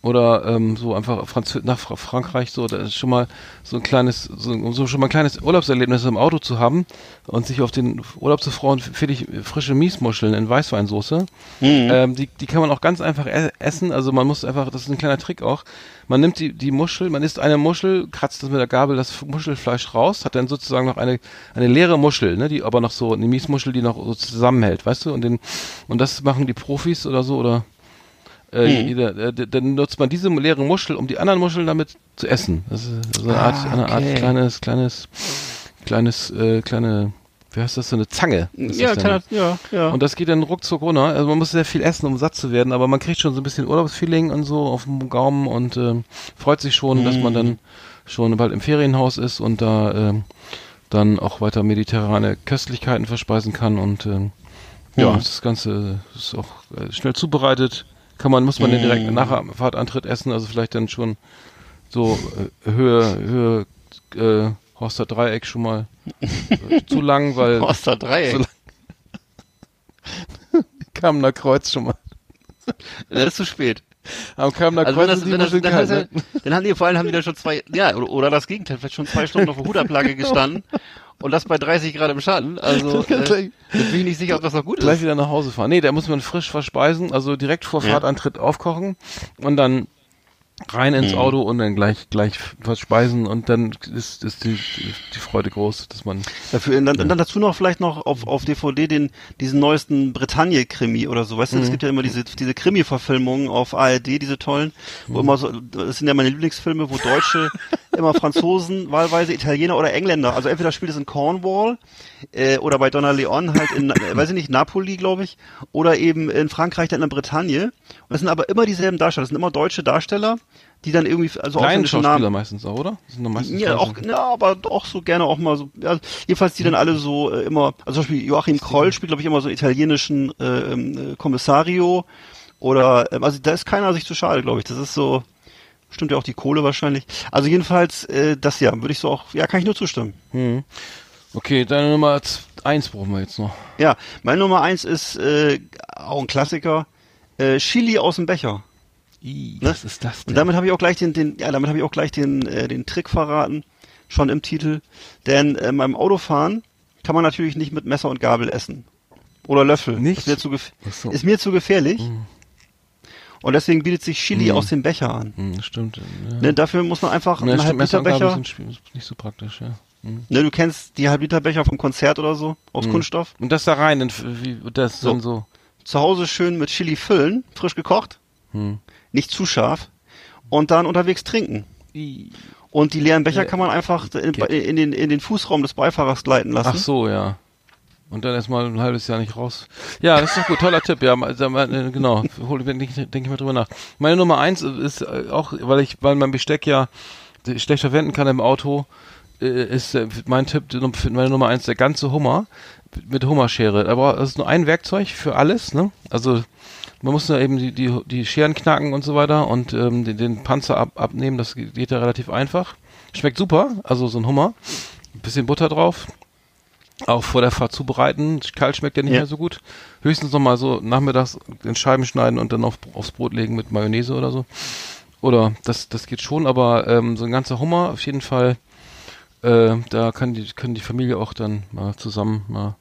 Oder ähm, so einfach Franz nach Fra Frankreich so, da ist schon mal so ein kleines, so, um so schon mal ein kleines Urlaubserlebnis im Auto zu haben und sich auf den Urlaub zu freuen, finde ich frische Miesmuscheln in Weißweinsoße. Mhm. Ähm, die, die kann man auch ganz einfach e essen. Also man muss einfach, das ist ein kleiner Trick auch. Man nimmt die, die Muschel, man isst eine Muschel, kratzt das mit der Gabel das Muschelfleisch raus, hat dann sozusagen noch eine, eine leere Muschel, ne, die aber noch so, eine Miesmuschel, die noch so zusammenhält, weißt du? Und den, und das machen die Profis oder so oder äh, Mhm. jeder, äh, dann nutzt man diese leere Muschel, um die anderen Muscheln damit zu essen. Das ist so eine Art, Ah, eine Art okay. kleines, kleines, kleines, äh, kleine, wie heißt das, so eine Zange. ja, kann, ja, ja. Und das geht dann ruckzuck runter. Also man muss sehr viel essen, um satt zu werden, aber man kriegt schon so ein bisschen Urlaubsfeeling und so auf dem Gaumen und ähm, freut sich schon, dass man dann schon bald im Ferienhaus ist und da ähm, dann auch weiter mediterrane Köstlichkeiten verspeisen kann und ähm, ja, Mhm. das Ganze ist auch äh, schnell zubereitet. Kann man, muss man den direkt nach dem Fahrtantritt essen, also vielleicht dann schon so äh, Höhe, Höhe, äh, Horster Dreieck schon mal äh, zu lang, weil Oster Dreieck. so- Kamener Kreuz schon mal. das ist zu spät. Am Kamener Also wenn Kreuz das, sind wenn das, dann, hat ne? dann haben die vor allem haben die da schon zwei, ja, oder, oder das Gegenteil, vielleicht schon zwei Stunden auf der Hudablage gestanden und das bei 30 Grad im Schatten. Also äh, gleich- bin ich nicht sicher, ob das noch gut Gleich ist. wieder nach Hause fahren. Nee, da muss man frisch verspeisen, also direkt vor Ja. Fahrtantritt aufkochen und dann rein ins Mhm. Auto und dann gleich gleich verspeisen und dann ist, ist die, die Freude groß, dass man Dafür, und dann, und dann dazu noch vielleicht noch auf, auf DVD den, diesen neuesten Bretagne-Krimi oder so. Weißt du, Mhm. es gibt ja immer diese, diese Krimi-Verfilmungen auf ARD, diese tollen, Mhm. wo immer so, das sind ja meine Lieblingsfilme, wo Deutsche immer Franzosen, wahlweise Italiener oder Engländer, also entweder spielt es in Cornwall, äh, oder bei Donna Leon halt in, äh, weiß ich nicht, Napoli, glaube ich, oder eben in Frankreich dann in der Bretagne. Und das sind aber immer dieselben Darsteller, das sind immer deutsche Darsteller, die dann irgendwie, also kleine Schauspieler Namen, meistens auch, oder? Das sind meistens ja, auch, ja, aber auch so gerne auch mal so, ja, jedenfalls die dann alle so äh, immer, also zum Beispiel Joachim Kroll spielt, glaube ich, immer so einen italienischen äh, ähm, äh, Kommissario oder, ähm, also da ist keiner sich zu schade, glaube ich. Das ist so, stimmt ja auch die Kohle wahrscheinlich. Also jedenfalls, äh, das ja, würde ich so auch, ja, kann ich nur zustimmen. Mhm. Okay, deine Nummer z- eins brauchen wir jetzt noch. Ja, meine Nummer eins ist äh, auch ein Klassiker, äh, Chili aus dem Becher. I, Ne? Was ist das Und damit habe ich auch gleich den, den ja, damit habe ich auch gleich den, äh, den Trick verraten, schon im Titel. Denn äh, beim Autofahren kann man natürlich nicht mit Messer und Gabel essen. Oder Löffel. Nicht? Ist mir zu, gef so. ist mir zu gefährlich. Und deswegen bietet sich Chili Mhm. aus dem Becher an. Hm, stimmt. Ja. Ne, dafür muss man einfach Ne, einen Halbliterbecher. sind schwierig, ist nicht so praktisch, ja. Mhm. Ne, du kennst die Halbliterbecher vom Konzert oder so aus Mhm. Kunststoff. Und das da rein, in, wie, das So. dann so. Zu Hause schön mit Chili füllen, frisch gekocht, Hm. nicht zu scharf. Und dann unterwegs trinken. I. Und die leeren Becher Ja. kann man einfach in, in, den, in den Fußraum des Beifahrers gleiten lassen. Ach so, ja. Und dann erstmal ein halbes Jahr nicht raus. Ja, das ist doch gut, toller Tipp, ja, äh, genau, denke denk ich mal drüber nach. Meine Nummer eins ist äh, auch, weil ich, weil mein Besteck ja schlecht verwenden kann im Auto, äh, ist mein Tipp, meine Nummer eins, der ganze Hummer mit Hummerschere. Aber das ist nur ein Werkzeug für alles, ne? Also man muss nur eben die, die, die Scheren knacken und so weiter und ähm, den, den Panzer ab, abnehmen, das geht ja relativ einfach. Schmeckt super, also so ein Hummer. Bisschen Butter drauf. Auch vor der Fahrt zubereiten. Kalt schmeckt ja nicht ja. mehr so gut. Höchstens nochmal so nachmittags in Scheiben schneiden und dann auf, aufs Brot legen mit Mayonnaise oder so. Oder das, das geht schon, aber ähm, so ein ganzer Hummer auf jeden Fall äh, da kann die, können die Familie auch dann mal zusammen mal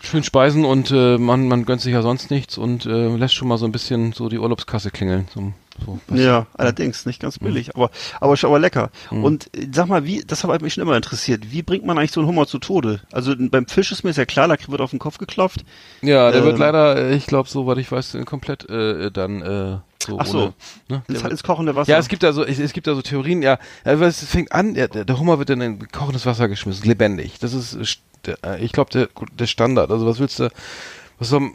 schön speisen und äh, man, man gönnt sich ja sonst nichts und äh, lässt schon mal so ein bisschen so die Urlaubskasse klingeln. So, so ja, allerdings, nicht ganz billig, mhm. aber, aber, aber lecker. Mhm. Und äh, sag mal, wie, das hat mich schon immer interessiert, wie bringt man eigentlich so einen Hummer zu Tode? Also beim Fisch ist mir sehr klar, da wird auf den Kopf geklopft. Ja, der ähm, wird leider, äh, ich glaube, so, was ich weiß, komplett äh, dann äh, so Ach so, ohne, ne? ins, ins kochende Wasser. Ja, es gibt da so, es, es gibt da so Theorien, ja, es fängt an, der, der Hummer wird dann in kochendes Wasser geschmissen, lebendig. Das ist, äh, ich glaube, der, der Standard. Also was willst du, was soll,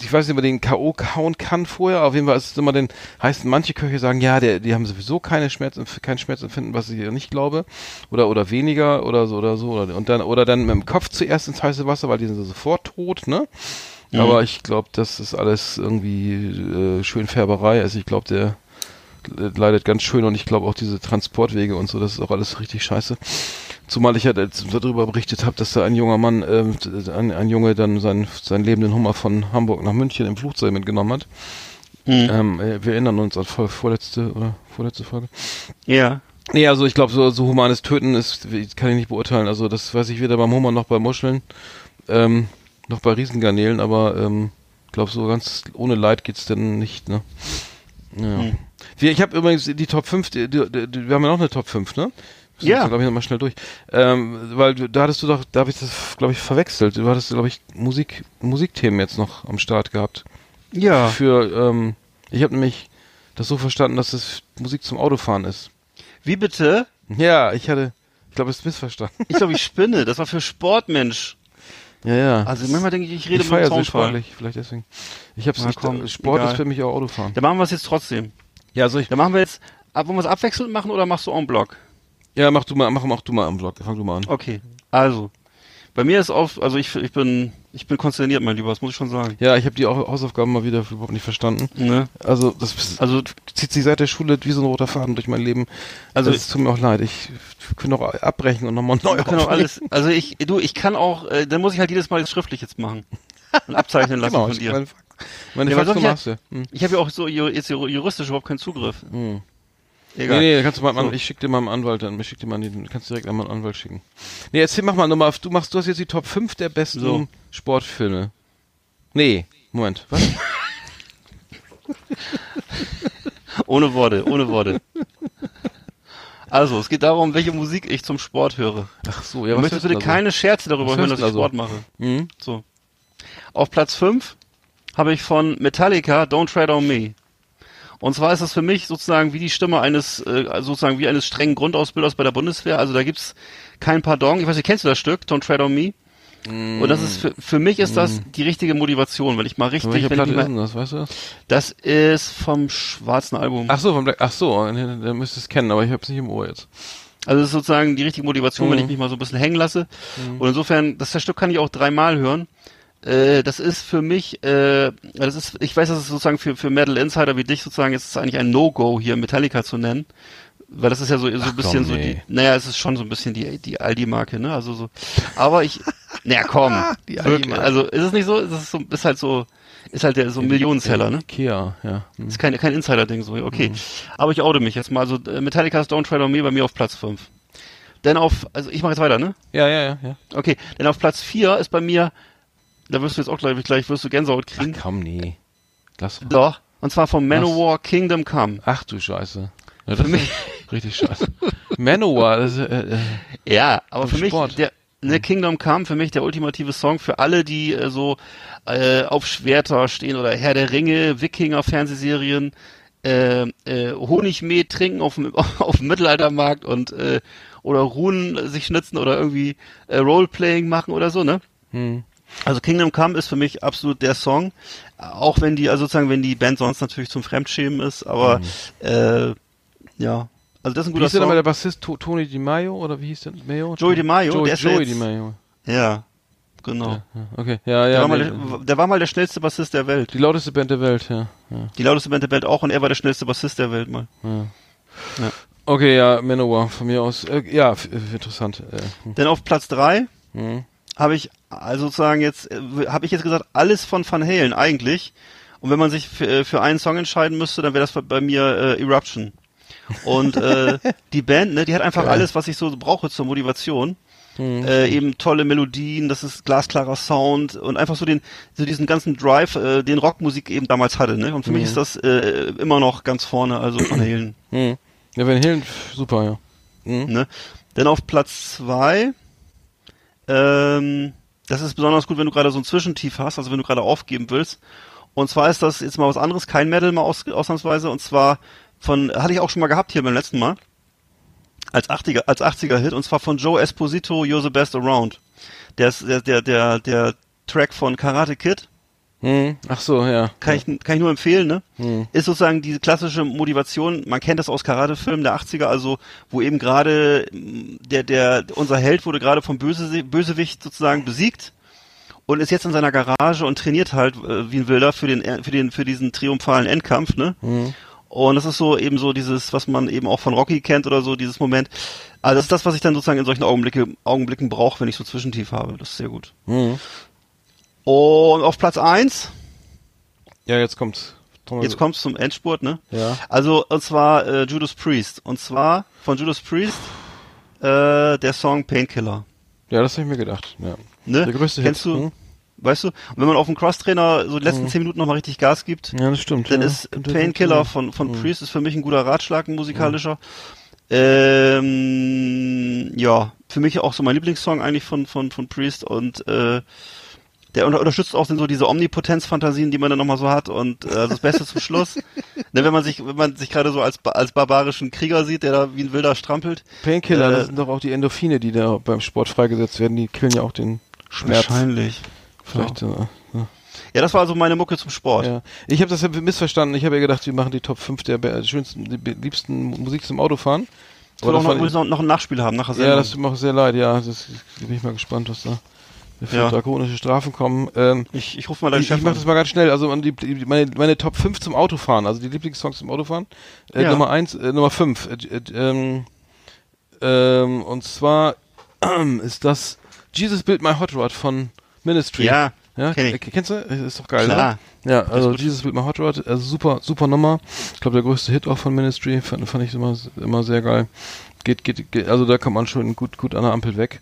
ich weiß nicht, ob man den K.O. hauen kann vorher, auf jeden Fall ist es immer den, heißt, manche Köche sagen, ja, der, die haben sowieso keine Schmerz, kein Schmerzempfinden, was ich nicht glaube, oder, oder weniger, oder so, oder so, oder, und dann, oder dann mit dem Kopf zuerst ins heiße Wasser, weil die sind sofort tot, ne? Mhm. Aber ich glaube, das ist alles irgendwie äh, schön Färberei. Also ich glaube, der leidet ganz schön und ich glaube auch diese Transportwege und so, das ist auch alles richtig scheiße. Zumal ich ja darüber berichtet habe, dass da ein junger Mann, äh, ein, ein Junge dann seinen, seinen lebenden Hummer von Hamburg nach München im Flugzeug mitgenommen hat. Mhm. Ähm, äh, wir erinnern uns an vor, vorletzte oder vorletzte Folge. Ja. Nee, also ich glaube, so, so humanes Töten ist, kann ich nicht beurteilen. Also das weiß ich weder beim Hummer noch bei Muscheln. Ähm, noch bei Riesengarnelen, aber ähm, glaube so ganz ohne Leid geht's denn nicht, ne? Ja. Hm. Wir, ich habe übrigens die Top 5, die, die, die, wir haben ja noch eine Top 5, ne? Das ja. glaube ich, nochmal schnell durch. Ähm, weil da hattest du doch, da habe ich das, glaube ich, verwechselt. Du hattest, glaube ich, Musik, Musikthemen jetzt noch am Start gehabt. Ja. Für, ähm, ich habe nämlich das so verstanden, dass es Musik zum Autofahren ist. Wie bitte? Ja, ich hatte, ich glaube, es ist missverstanden. Ich glaube, ich spinne. Das war für Sportmensch. Ja, ja. Also manchmal denke ich, ich rede ich mit dem Zaunfall. vielleicht deswegen. Ich hab's nicht, komm, Sport egal. ist für mich auch Autofahren. Dann machen wir es jetzt trotzdem. Ja, soll ich. Dann machen wir jetzt, wollen wir es abwechselnd machen oder machst du en bloc? Ja, mach du mal, mach, mach du mal en bloc. Fang du mal an. Okay. Also, bei mir ist auf, also ich, ich bin, ich bin konsterniert, mein Lieber, das muss ich schon sagen. Ja, ich habe die Hausaufgaben mal wieder überhaupt nicht verstanden. Ne? Also, das also zieht sich seit der Schule wie so ein roter Faden durch mein Leben. Also, es tut mir auch leid. Ich kann auch abbrechen und nochmal neu kann auch alles. Also ich, du, ich kann auch, äh, dann muss ich halt jedes Mal das schriftlich jetzt machen und abzeichnen lassen genau, von dir. Meine, meine ja, Faxen machst du. Hm. Ich habe ja auch so jetzt juristisch überhaupt keinen Zugriff. Hm. Egal. Nee, nee, kannst du mal, so. ich schick dir mal einen Anwalt dann, ich schick dir mal, den, kannst direkt einmal einen Anwalt schicken. Nee, erzähl, mach mal nochmal, du machst, du hast jetzt die Top 5 der besten so. Sportfilme. Nee, Moment, was? ohne Worte, ohne Worte. Also, es geht darum, welche Musik ich zum Sport höre. Ach so, ja, was möchtest bitte also? keine Scherze darüber hören, dass ich also? Sport mache. Mhm. So. Auf Platz 5 habe ich von Metallica Don't Tread on Me. Und zwar ist das für mich sozusagen wie die Stimme eines, äh, sozusagen wie eines strengen Grundausbilders bei der Bundeswehr. Also da gibt's kein Pardon. Ich weiß nicht, kennst du das Stück, Don't Tread on Me? Mm. Und das ist für, für mich ist das mm. die richtige Motivation, weil ich mal richtig. Welche Platte ist das, weißt du das? Ist vom schwarzen Album. Ach so, vom Black, ach so, der müsste es kennen, aber ich habe es nicht im Ohr jetzt. Also das ist sozusagen die richtige Motivation, mm. wenn ich mich mal so ein bisschen hängen lasse. Mm. Und insofern, das, das Stück kann ich auch dreimal hören. Äh, das ist für mich, äh, das ist, ich weiß, das ist sozusagen für, für Metal Insider wie dich sozusagen, ist es eigentlich ein No-Go hier Metallica zu nennen. Weil das ist ja so, so ein bisschen komm, nee. so die, naja, es ist schon so ein bisschen die, die Aldi-Marke, ne? Also so. Aber ich, naja, komm. die Aldi also ist es nicht so, ist es so, ist halt so, ist halt der so ein Millionenseller, ne? Kia, ja. Hm. Ist kein, kein Insider-Ding so, okay. Hm. Aber ich oute mich jetzt mal. Also äh, Metallica's Don't Tread on Me bei mir auf Platz 5. Denn auf, also ich mache jetzt weiter, ne? Ja, ja, ja, ja. Okay, denn auf Platz 4 ist bei mir da wirst du jetzt auch gleich, gleich wirst du Gänsehaut kriegen. Ach, komm, nee. Lass Doch. Und zwar vom Manowar Was? Kingdom Come. Ach du Scheiße. Ja, für mich richtig scheiße. Manowar, das ist, äh, äh, Ja, aber für Sport. mich, der, ne, hm. Kingdom Come, für mich der ultimative Song für alle, die äh, so äh, auf Schwerter stehen oder Herr der Ringe, Wikinger-Fernsehserien, äh, äh, Honigmehl trinken auf dem, auf dem Mittelaltermarkt und äh, oder Runen sich schnitzen oder irgendwie äh, Roleplaying machen oder so, ne? Hm. Also Kingdom Come ist für mich absolut der Song, auch wenn die, also sozusagen, wenn die Band sonst natürlich zum Fremdschämen ist, aber Mhm. äh, ja, also das ist ein Wie guter hieß denn nochmal der Song. Bassist? To Tony Di Maio oder wie hieß der? Mayo? Joey Di Maio, Joey, der ist ja Joey jetzt- Di Maio. Ja, genau. Ja, okay, ja, Der, ja. war mal der, der war mal der schnellste Bassist der Welt. die lauteste Band der Welt, ja. ja, Die lauteste Band der Welt auch und er war der schnellste Bassist der Welt mal. ja. Ja. Okay, ja, Manowar von mir aus. Äh, ja, f- interessant. Äh, Denn auf Platz drei hm. habe ich also sozusagen jetzt, äh, habe ich jetzt gesagt, alles von Van Halen eigentlich. Und wenn man sich für, äh, für einen Song entscheiden müsste, dann wäre das bei mir äh, Eruption. Und äh, die Band, ne, die hat einfach Geil. alles, was ich so brauche zur Motivation. Hm. Äh, eben tolle Melodien, das ist glasklarer Sound und einfach so den, so diesen ganzen Drive, äh, den Rockmusik eben damals hatte. Ne? Und für mich Mhm. ist das äh, immer noch ganz vorne, also Van Halen. Hm. Ja, Van Halen, super, ja. Hm. Ne? Dann auf Platz zwei, ähm, das ist besonders gut, wenn du gerade so ein Zwischentief hast, also wenn du gerade aufgeben willst. Und zwar ist das jetzt mal was anderes, kein Metal mal aus, ausnahmsweise, und zwar von, hatte ich auch schon mal gehabt hier beim letzten Mal, als 80er, als 80er Hit, und zwar von Joe Esposito, You're the Best Around. Der ist, der, der, der, der Track von Karate Kid, Hm. Ach so, ja. kann ich, kann ich nur empfehlen, ne? Hm. ist sozusagen diese klassische Motivation, man kennt das aus Karate-Filmen der 80er, also wo eben gerade mm, der, der, unser Held wurde gerade vom Böse, Bösewicht sozusagen besiegt und ist jetzt in seiner Garage und trainiert halt äh, wie ein Wilder für den, für den, für diesen triumphalen Endkampf, ne? Hm. Und das ist so eben so dieses, was man eben auch von Rocky kennt oder so, dieses Moment. Also das ist das, was ich dann sozusagen in solchen Augenblicke, Augenblicken brauche, wenn ich so Zwischentief habe. Das ist sehr gut. Hm. Und auf Platz eins Ja, jetzt kommt's. Thomas- jetzt kommt's zum Endspurt, ne? Ja. Also, und zwar äh, Judas Priest. Und zwar von Judas Priest äh, der Song Painkiller. Ja, das habe ich mir gedacht. Ja. Ne? Der größte Kennst Hit. du, Hm? weißt du? Und wenn man auf dem Crosstrainer so die letzten zehn Minuten nochmal richtig Gas gibt, Ja, das stimmt. dann ja. ist Painkiller von, von Hm. Priest ist für mich ein guter Ratschlag, ein musikalischer. Ähm, ja, für mich auch so mein Lieblingssong eigentlich von, von, von Priest und äh, der unter unterstützt auch so diese Omnipotenz-Fantasien, die man dann nochmal so hat und äh, also das Beste zum Schluss. ne, wenn man sich, wenn man sich gerade so als, als barbarischen Krieger sieht, der da wie ein Wilder strampelt. Painkiller, Äh, das sind doch auch die Endorphine, die da beim Sport freigesetzt werden. Die killen ja auch den Schmerz. Wahrscheinlich. Vielleicht. Äh, ja. Ja, das war also meine Mucke zum Sport. Ja. Ich habe das ja missverstanden. Ich habe ja gedacht, wir machen die Top 5 der be- schönsten, liebsten Musik zum Autofahren. Ich will auch noch, noch, noch ein Nachspiel haben nachher. ja, das tut mir auch sehr leid. Ja, das da bin ich mal gespannt, was da für Ja. drakonische Strafen kommen. Ähm, ich, ich rufe mal deinen ich ich Chef mache an. das mal ganz schnell. Also die, die, meine, meine Top 5 zum Autofahren, also die Lieblingssongs zum Autofahren. Äh, Ja. Nummer 1, äh, Nummer 5. Äh, äh, ähm, ähm, und zwar ist das Jesus Built My Hot Rod von Ministry. Ja, ja kenn ich. äh, Kennst du? Ist doch geil, Klar. oder? Ja, also. Jesus Built My Hot Rod, also super, super Nummer. Ich glaube, der größte Hit auch von Ministry, fand, fand ich immer, immer sehr geil. Geht, geht, geht, also da kommt man schon gut, gut an der Ampel weg.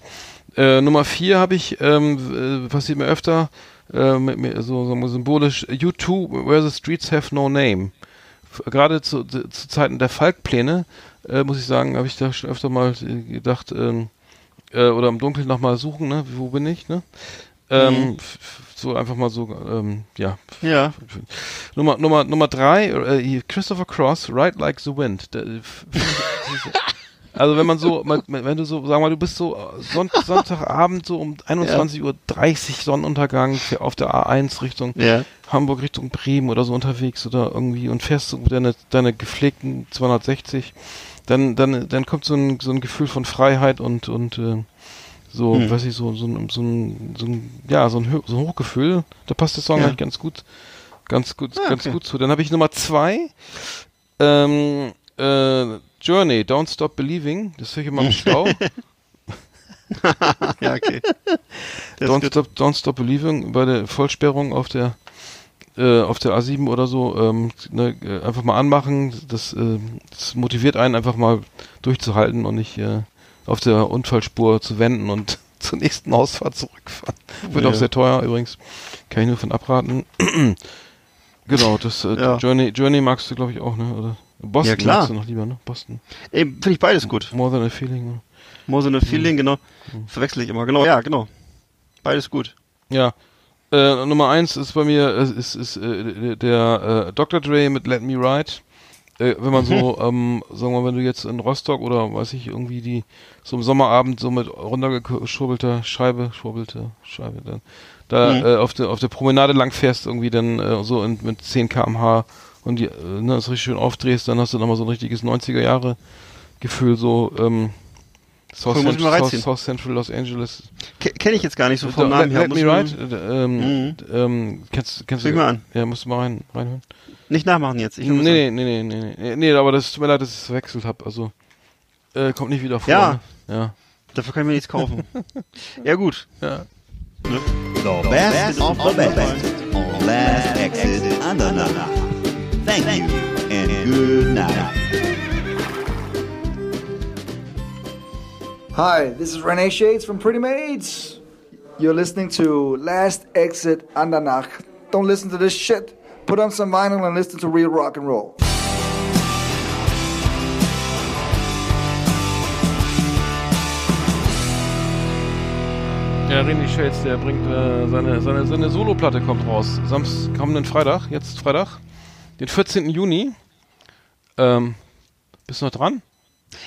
Äh, Nummer 4 habe ich, ähm, äh, passiert mir öfter, äh, mit, mir so, so symbolisch, U2, Where the Streets Have No Name. Gerade zu, zu Zeiten der Falkpläne, äh, muss ich sagen, habe ich da schon öfter mal gedacht, ähm, äh, oder im Dunkeln nochmal suchen, ne? Wo bin ich, ne? Ähm, Mhm. so einfach mal so, ähm, ja. Ja. Nummer, Nummer, Nummer drei, äh, Christopher Cross, Ride Like the Wind. F- also wenn man so, wenn du so, sag mal, du bist so äh, Sonnt Sonntagabend so um 21.30 Uhr Sonnenuntergang auf der A1 Richtung Ja. Hamburg Richtung Bremen oder so unterwegs oder irgendwie und fährst so deine, deine gepflegten 260, dann, dann, dann kommt so ein, so ein Gefühl von Freiheit und, und äh, so, Hm. weiß ich, so, so, ein- so, ein, so ein, ja, so ein, so ein Hochgefühl. Da passt der Song Ja. eigentlich ganz gut, ganz gut, Ah, ganz okay. gut zu. Dann habe ich Nummer zwei, ähm, äh, Journey, Don't Stop Believing. Das höre ich immer im Stau. ja, okay. Don't. Stop, Don't Stop Believing bei der Vollsperrung auf der äh, auf der A7 oder so ähm, ne, äh, einfach mal anmachen. Das, äh, das motiviert einen einfach mal durchzuhalten und nicht äh, auf der Unfallspur zu wenden und zur nächsten Ausfahrt zurückfahren. Wird Ja. auch sehr teuer übrigens. Kann ich nur von abraten. genau, das äh, Ja. Journey Journey magst du glaube ich auch, ne? Oder Boston Ja, klar. du noch lieber, ne? Boston. Ey, Finde ich beides gut. More than a feeling. Ne? More than a feeling, genau. Verwechsel ich immer. Genau, ja, genau. Beides gut. Ja. Äh, Nummer eins ist bei mir äh, ist, ist äh, der äh, Dr. Dre mit Let Me Ride. äh, wenn man so, ähm, sagen wir mal, wenn du jetzt in Rostock oder weiß ich, irgendwie die, so im Sommerabend so mit runtergeschubbelter Scheibe, schwurbelte Scheibe, dann, da Mhm. äh, auf der auf der Promenade lang fährst, irgendwie dann äh, so in, mit 10 km/h und die, äh, ne, das richtig schön aufdrehst, dann hast du nochmal so ein richtiges 90er Jahre Gefühl, so, ähm, South, Cool, mal South. South Central Los Angeles. Ke Kenne ich jetzt gar nicht so vom Let, Namen her. let me ride. Äh, ähm, Mhm. ähm, kennst, kennst du mal an. Ja, musst du mal rein, reinhören. Nicht nachmachen jetzt. Ich Nee, nee, nee, nee, nee, nee, nee, aber das tut mir leid, dass ich es verwechselt habe. Also, äh, kommt nicht wieder vor. Ja. Ne? Ja. Dafür kann ich mir nichts kaufen. ja gut. Ja. The best of the best on Last Exit Andernach. Thank you and good night. Hi, this is Renee Shades from Pretty Maids. You're listening to Last Exit Andernach. Don't listen to this shit. Put on some vinyl and listen to real rock and roll. Ja, René Shades, der bringt äh, seine, seine, seine Solo-Platte kommt raus. Samstag, kommenden Freitag, jetzt Freitag, den 14. Juni. Ähm, bist du noch dran?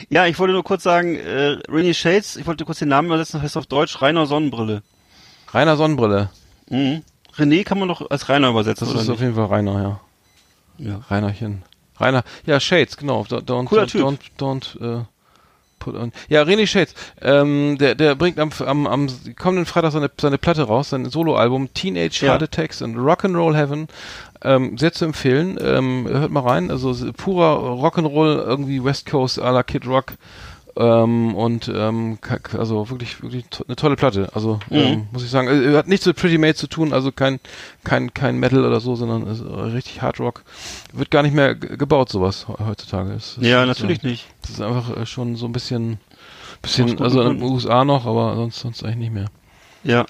Ja, ich wollte nur kurz sagen, äh, Rennie Shades, ich wollte kurz den Namen übersetzen, das heißt auf Deutsch Rainer Sonnenbrille. Rainer Sonnenbrille. Mhm. René kann man doch als Rainer übersetzen, Das oder ist auf nicht? jeden Fall Rainer, ja. Ja. Reinerchen. Rainer, ja, Shades, genau. Don't, don't, Cooler don't, Typ. don't, don't äh, on. Ja, René Shades, ähm, der, der bringt am, am, am kommenden Freitag seine, seine Platte raus, sein Soloalbum Teenage Ja. Heart Attacks and Rock'n'Roll Heaven. Ähm, sehr zu empfehlen. Ähm, hört mal rein. Also purer Rock'n'Roll, irgendwie West Coast à la Kid Rock. Ähm, und ähm, also wirklich, wirklich to eine tolle Platte. Also ähm, muss ich sagen, äh, hat nichts mit Pretty Made zu tun, also kein kein kein Metal oder so, sondern ist, äh, richtig Hard Rock. Wird gar nicht mehr ge- gebaut sowas he- heutzutage. Es ist, Ja, natürlich äh, nicht. Das ist einfach äh, schon so ein bisschen bisschen also in den. USA noch, aber sonst sonst eigentlich nicht mehr. Ja.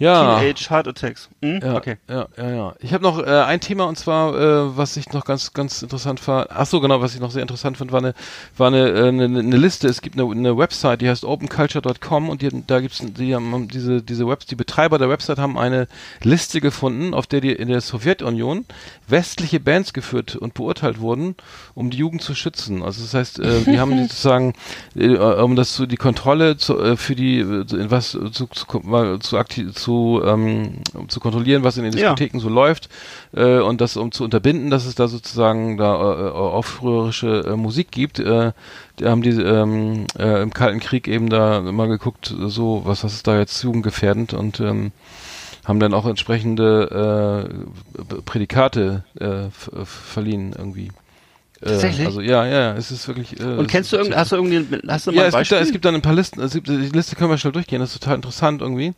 Ja. Teenage Heart Attacks. Hm? Ja, Okay. ja, ja, ja. Ich habe noch äh, ein Thema und zwar, äh, was ich noch ganz, ganz interessant fand. Ach so, genau, was ich noch sehr interessant fand, war eine, war eine, äh, eine, eine Liste. Es gibt eine, eine Website, die heißt openculture.com und die, da gibt's, die haben diese, diese Webs, die Betreiber der Website haben eine Liste gefunden, auf der die in der Sowjetunion westliche Bands geführt und beurteilt wurden, um die Jugend zu schützen. Also das heißt, äh, die haben die sozusagen, äh, um das zu, die Kontrolle zu, äh, für die, äh, in was zu, zu, mal zu, akti zu, ähm, um zu kontrollieren, was in den Ja. Diskotheken so läuft äh, und das um zu unterbinden, dass es da sozusagen da äh, aufrührerische äh, Musik gibt. Äh, die haben die ähm, äh, im Kalten Krieg eben da mal geguckt, so was was ist da jetzt jugendgefährdend und ähm, haben dann auch entsprechende äh, Prädikate äh, f- verliehen irgendwie. Äh, Tatsächlich? Also ja, ja, ja, es ist wirklich. Äh, Und kennst du irgendwie, hast du irgendwie, hast du mal ja, es gibt, Beispiel? da, es gibt dann ein paar Listen, es gibt, die Liste können wir schnell durchgehen, das ist total interessant irgendwie.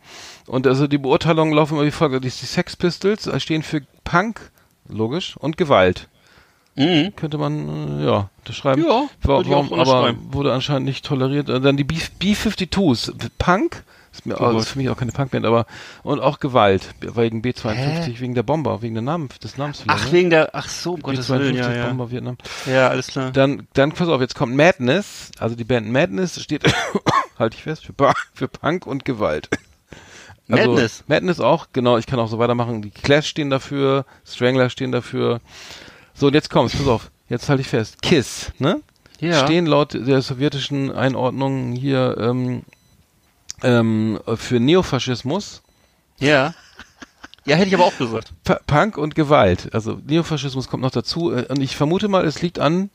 Und also die Beurteilungen laufen immer wie folgt. Die, die Sex Pistols äh, stehen für Punk, logisch, und Gewalt. mhm. Könnte man, äh, ja, unterschreiben. Ja, Wa- würde ich auch warum, aber wurde anscheinend nicht toleriert. Äh, Dann die B- B-52s, Punk, ist, mir, Gott. ist für mich auch keine Punkband, aber, und auch Gewalt, wegen B-52, wegen der Bomber, wegen der Namen, des Namens. Ach, wegen der, ach so, um Gottes Willen, ja, ja. Bomber Vietnam. Ja, alles klar. Dann, dann pass auf, jetzt kommt Madness, also die Band Madness steht, halte ich fest, für, für Punk und Gewalt. Also, Madness. Madness auch, genau, ich kann auch so weitermachen. Die Clash stehen dafür, Strangler stehen dafür. So, und jetzt kommt's, pass auf, jetzt halte ich fest. Kiss, ne? Ja. Stehen laut der sowjetischen Einordnung hier ähm, ähm, für Neofaschismus, Ja. Ja, hätte ich aber auch gesagt. P Punk und Gewalt. Also Neofaschismus kommt noch dazu. äh, Und ich vermute mal, es liegt an.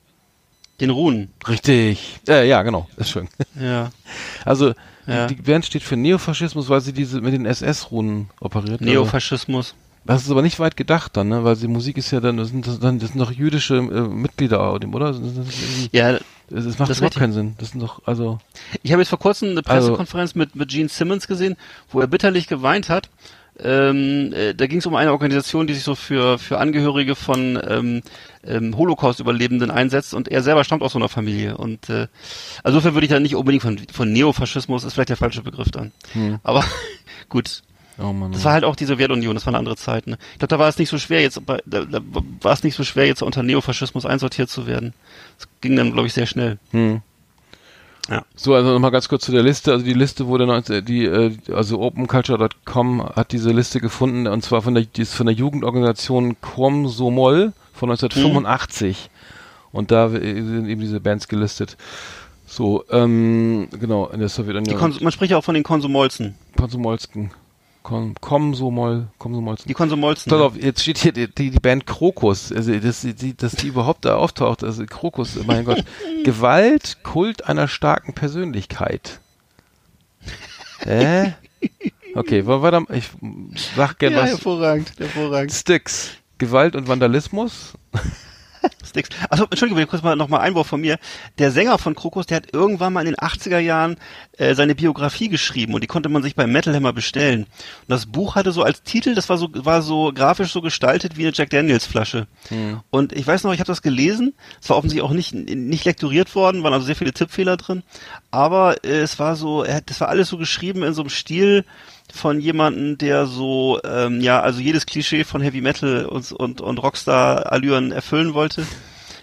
Den Runen. Richtig. Äh, ja, genau, ist schön. Ja. Also Ja. die Band steht für Neofaschismus, weil sie diese mit den SS-Runen operiert. Also, Neofaschismus. Das ist aber nicht weit gedacht dann, ne? Weil die Musik ist ja dann, das sind, das, dann, das sind doch jüdische äh, Mitglieder, oder? Das, das, Ja, das, das macht das überhaupt keinen Sinn. Das sind doch, also. ich habe jetzt vor kurzem eine Also- Pressekonferenz mit, mit Gene Simmons gesehen, wo er bitterlich geweint hat. Ähm, äh, da ging es um eine Organisation, die sich so für, für Angehörige von ähm, ähm, Holocaust-Überlebenden einsetzt und er selber stammt aus so einer Familie. Und äh, also insofern würde ich da nicht unbedingt von, von Neofaschismus, ist vielleicht der falsche Begriff dann. Hm. Aber gut, Oh Mann. Das war halt auch die Sowjetunion, das war eine andere Zeit. Ne? Ich glaube, da war es nicht so schwer, jetzt da, da war es nicht so schwer, jetzt unter Neofaschismus einsortiert zu werden. Das ging dann, glaube ich, sehr schnell. Hm. Ja. So, also nochmal ganz kurz zu der Liste. Also die Liste wurde 19, die, äh, also openculture.com hat diese Liste gefunden und zwar von der, die ist von der Jugendorganisation Komsomol von 1985. Und da sind eben diese Bands gelistet. So, ähm, genau, in der Sowjetunion. Man spricht ja auch von den Konsumolzen. Konsumolsken. Kom Komsomol, Komsomolzen. Die Konsumolzen. Pass auf, jetzt steht hier die, die, die Band Krokus, also dass die, dass die überhaupt da auftaucht, also Krokus, mein Gott. Gewalt, Kult einer starken Persönlichkeit. Hä? Okay, weiter, ich sag gern ja, was. hervorragend, hervorragend. Sticks, Gewalt und Vandalismus. Sticks. Also Entschuldigung, kurz mal nochmal Einwurf von mir. Der Sänger von Krokus, der hat irgendwann mal in den 80er Jahren äh, seine Biografie geschrieben und die konnte man sich beim Metal Hammer bestellen. Und das Buch hatte so als Titel, das war so war so grafisch so gestaltet wie eine Jack Daniels Flasche. Hm. Und ich weiß noch, ich habe das gelesen. Es war offensichtlich auch nicht nicht lekturiert worden, waren also sehr viele Tippfehler drin. Aber äh, es war so, er hat, das war alles so geschrieben in so einem Stil von jemanden, der so, ähm, ja, also jedes Klischee von Heavy Metal und, und, und Rockstar-Allüren erfüllen wollte.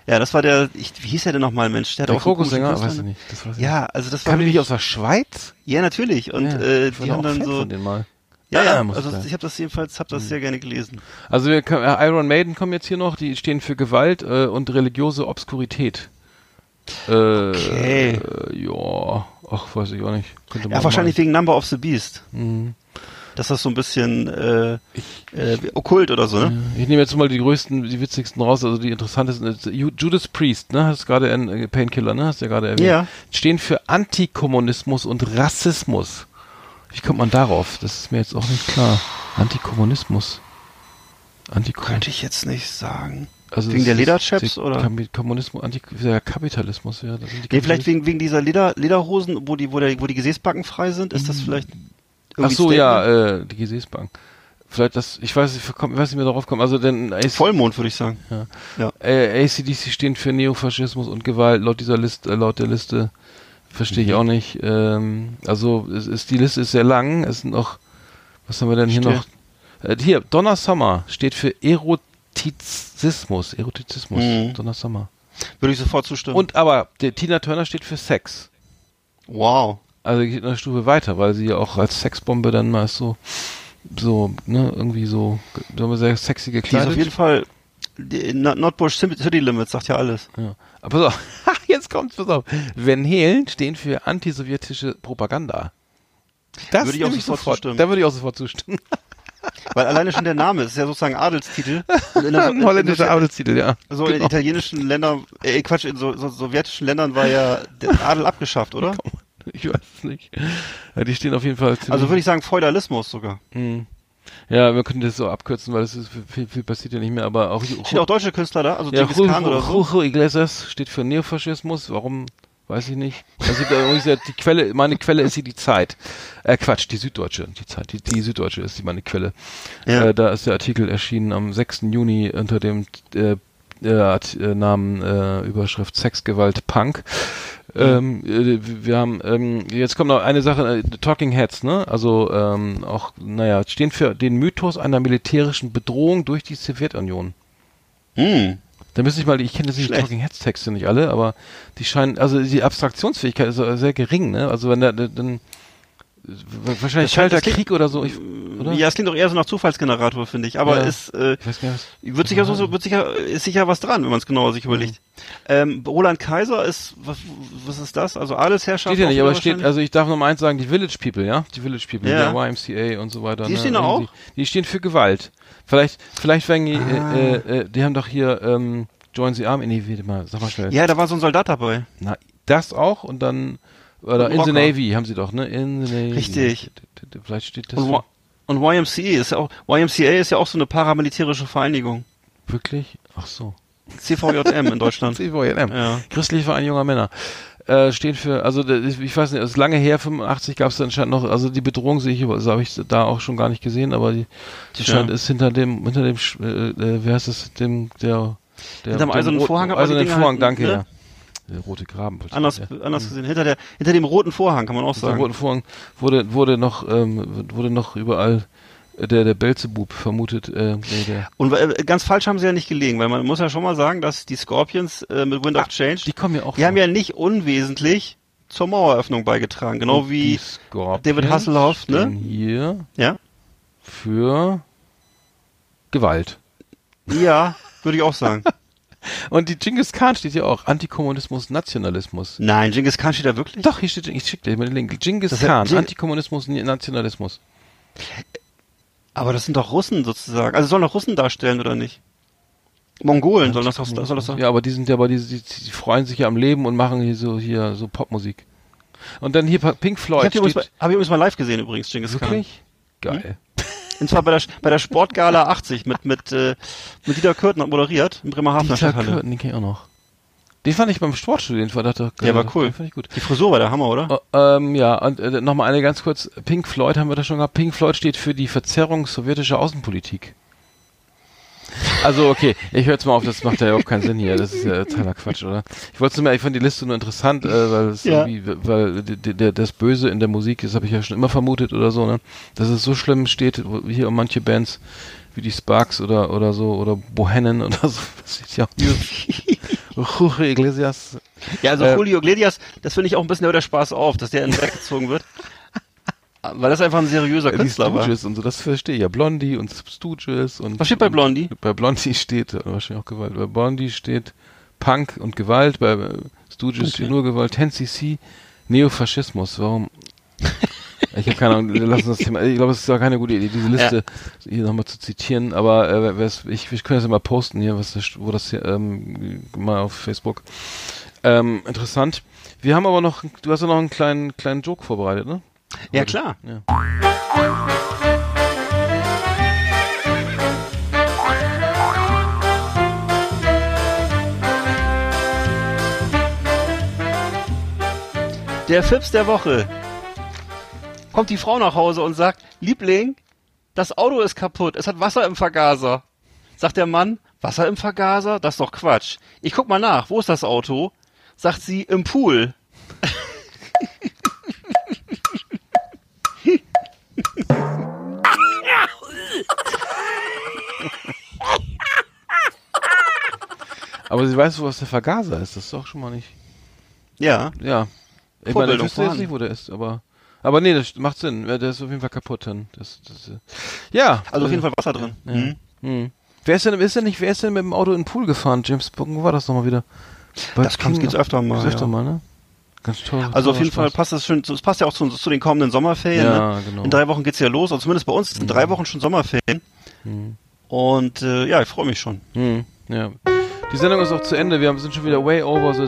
Ja, das war der, ich, wie hieß er denn nochmal, Mensch? Der, Der komische weiß ich Künstler- nicht. Das weiß ich Ja, also das war Kam die nicht aus der Schweiz? Ja, natürlich. Und ja, äh, die haben dann Fan so, von denen mal. ja, Ja, ja, also ich habe das jedenfalls, habe das sehr gerne gelesen. Also wir können, äh, Iron Maiden kommen jetzt hier noch, die stehen für Gewalt äh, und religiöse Obskurität. Äh, Okay. Äh, ja, ach, weiß ich auch nicht. Könnte man Ja, wahrscheinlich mal. wegen Number of the Beast. Mhm. Dass das so ein bisschen äh, äh, okkult oder so, ne? Ich nehme jetzt mal die größten, die witzigsten raus, also die interessantesten. Judas Priest, ne? Hast gerade ein äh, Painkiller, ne? Hast du ja gerade erwähnt. Ja. Stehen für Antikommunismus und Rassismus. Wie kommt man darauf? Das ist mir jetzt auch nicht klar. Antikommunismus. Antikommunismus. Könnte ich jetzt nicht sagen. Also Wegen der Lederchaps, der oder? Kommunismus, Kapitalismus, ja. Nee, vielleicht wegen, wegen dieser Leder, Lederhosen, wo die, wo, der, wo die Gesäßbacken frei sind, ist das vielleicht Ach so, Statement? ja, äh, die Gesäßbank. Vielleicht das, ich weiß nicht, ich komm- ich weiß nicht mehr darauf kommen. Also denn AC, Vollmond, würde ich sagen. äh, ACDC stehen für Neofaschismus und Gewalt laut dieser Liste, äh, laut der Liste. Verstehe Mhm. ich auch nicht. Ähm, also es ist, die Liste ist sehr lang. Es sind noch, was haben wir denn hier Steht- noch? Äh, hier, Donna Summer steht für Erotizismus. Erotizismus. Mhm. Donna Summer. Würde ich sofort zustimmen. Und aber Tina Turner steht für Sex. wow. Also geht eine Stufe weiter, weil sie ja auch als Sexbombe dann mal so, so, ne, irgendwie so, sagen wir sehr sexy Die ist gekleidet. auf jeden Fall, die, Notbush City Limits sagt ja alles. ja. Aber pass auf, jetzt kommt's, pass auf. Van Halen stehen für antisowjetische Propaganda. Das Würde ich auch nehme sofort zustimmen. Da würde ich auch sofort zustimmen. Weil alleine schon der Name ist ja sozusagen Adelstitel. Und in Ein holländischer in- Arbeitstitel, ja. So in Genau. italienischen Ländern, äh, Quatsch, in so, so sowjetischen Ländern war ja der Adel abgeschafft, oder? Ich weiß es nicht. Ja, die stehen auf jeden Fall Also würde ich sagen Feudalismus sogar. Mhm. Ja, wir können das so abkürzen, weil es ist viel, viel passiert ja nicht mehr, aber auch Stehen auch deutsche Künstler da? Also Ja, Khan oder so? Julio Iglesias steht für Neofaschismus. Warum? Weiß ich nicht. Also die Quelle, meine Quelle ist hier die Zeit. Äh, Quatsch, die Süddeutsche. Die Zeit, die, die Süddeutsche ist die meine Quelle. Ja. Äh, da ist der Artikel erschienen am 6. Juni unter dem äh, äh, äh, Namen äh, Überschrift Sexgewalt Punk. Ähm, äh, wir haben ähm, jetzt kommt noch eine Sache, äh, Talking Heads, ne? Also ähm, auch, naja, stehen für den Mythos einer militärischen Bedrohung durch die Sowjetunion. Hm. Da müsste ich mal, ich kenne jetzt die. Talking Heads Texte nicht alle, aber die scheinen, also die Abstraktionsfähigkeit ist sehr gering, ne? Also wenn da, da- dann wahrscheinlich klingt- Krieg oder so, ich, oder? Ja, es klingt doch eher so nach Zufallsgenerator, finde ich. Aber Ja. ist, äh, wird sicher so, wird sicher, ist sicher was dran, wenn man es genauer sich überlegt. Ähm, Roland Kaiser ist, was, was ist das? Also Adelsherrschaft? Steht ja nicht, aber steht, also ich darf noch mal eins sagen, die Village People, ja? Die Village People, Ja. der YMCA und so weiter. Die ne? stehen Irgendwie- auch? Die stehen für Gewalt. Vielleicht, vielleicht wegen, die, Ah. äh, äh, die haben doch hier, ähm, Join the Army, nee, warte mal, sag mal schnell. Ja, da war so ein Soldat dabei. Na, das auch und dann, oder Und In the. Navy haben sie doch, ne? In the Navy. Richtig. Vielleicht steht das Und, und YMCA ist ja auch, YMCA ist ja auch so eine paramilitärische Vereinigung. wirklich? Ach so. CVJM in Deutschland. CVJM. Ja. Christliche Verein junger Männer. Äh, stehen für, also das ich weiß nicht, es ist lange her, 85 gab es anscheinend noch, also die Bedrohung sehe ich, also habe ich da auch schon gar nicht gesehen, aber die, die Tja. scheint ist hinter dem, hinter dem, äh, äh, wie heißt es, dem, der, der Hinterm dem eisernen Vorhang eisernen Dinger Vorhang, halt, danke, ne? ja. Der rote Graben. Anders, ja. anders gesehen. Hinter der, hinter dem roten Vorhang kann man auch Hinter dem sagen. roten Vorhang wurde, wurde noch, ähm, wurde noch überall der, der Belzebub vermutet, äh, der, Und äh, ganz falsch haben sie ja nicht gelegen, weil man muss ja schon mal sagen, dass die Scorpions äh, mit Wind of Change, die kommen ja auch die haben ja nicht unwesentlich zur Maueröffnung beigetragen. Genau Und wie, David Hasselhoff, ne? Hier ja? für Gewalt. Ja, würde ich auch sagen. Und die Genghis Khan steht ja auch. Antikommunismus, Nationalismus. Nein, Genghis Khan steht da wirklich? Doch, hier steht, ich schicke dir mal den Link. Genghis Das Khan, Antikommunismus, Nationalismus. Aber das sind doch Russen sozusagen. Also sollen doch Russen darstellen, oder nicht? Mongolen sollen das doch, soll das doch. Ja, aber die sind ja, aber die, die, die freuen sich ja am Leben und machen hier so, hier, so Popmusik. Und dann hier Pink Ich Floyd habe ich übrigens mal live gesehen übrigens, Genghis Khan. wirklich? Geil. Und zwar bei der, bei der Sportgala 80 mit, mit, äh, mit Dieter Kürten moderiert in Bremerhaven Dieter. Kürten, den kenn ich auch noch. Den fand ich beim Sportstudio, den fand ich doch Der war cool. Fand ich gut. Die Frisur war der Hammer, oder? Oh, ähm, ja, und äh, nochmal eine ganz kurz. Pink Floyd haben wir da schon gehabt. Pink Floyd steht für die Verzerrung sowjetischer Außenpolitik. Also, okay, ich höre jetzt mal auf, das macht ja überhaupt keinen Sinn hier. Das ist ja totaler Quatsch, oder? Ich wollte nur, ich fand die Liste nur interessant, äh, weil es Ja. irgendwie, weil das Böse in der Musik, das habe ich ja schon immer vermutet oder so, ne? Dass es so schlimm steht, wo- hier um manche Bands wie die Sparks oder oder so oder Bohennen oder so. Das steht ja auch Jorge Iglesias. Ja, also Äh, Julio Iglesias, das finde ich auch ein bisschen der Spaß auf, dass der in den Dreck gezogen wird. Weil das einfach ein seriöser Die Künstler war. Stooges und so, das verstehe ich ja. Blondie und Stooges und. Was steht bei Blondie? Bei Blondie steht äh, wahrscheinlich auch Gewalt. Bei Blondie steht Punk und Gewalt, bei äh, Stooges steht nur Gewalt. 10cc, Neofaschismus. Warum? Ich habe keine Ahnung, wir lassen das Thema. Ich glaube, es ist gar keine gute Idee, diese Liste hier nochmal zu zitieren, aber äh, ich, ich könnte das ja mal posten hier, was das, wo das hier, ähm, mal auf Facebook. Ähm, interessant. Wir haben aber noch, du hast ja noch einen kleinen, kleinen Joke vorbereitet, ne? Ja, klar. Ja. Der Fips der Woche. Kommt die Frau nach Hause und sagt, Liebling, das Auto ist kaputt, es hat Wasser im Vergaser. Sagt der Mann, Wasser im Vergaser? Das ist doch Quatsch. Ich guck mal nach, wo ist das Auto? Sagt sie, im Pool. Aber sie weiß, wo was der Vergaser ist. Das ist doch schon mal nicht. Ja. Ja. Ich meine, ich wüsste jetzt nicht, wo der ist, aber. Aber nee, das macht Sinn. Der ist auf jeden Fall kaputt dann. Das, das, äh, ja. Also auf jeden Fall Wasser drin. Ja. Mhm. Hm. Wer ist denn, ist denn nicht, wer ist denn mit dem Auto in den Pool gefahren? James wo war das nochmal wieder? Bei Das kommt, King- geht's öfter mal. Gibt's öfter ja. mal, ne? Ganz toll. Also auf jeden Fall Spaß. passt das schon, es passt ja auch zu, zu den kommenden Sommerferien. Ja, ne? genau. In drei Wochen geht's ja los, also zumindest bei uns sind drei Wochen schon Sommerferien. Und äh, ja, ich freue mich schon. Hm, ja. Die Sendung ist auch zu Ende. Wir sind schon wieder way over the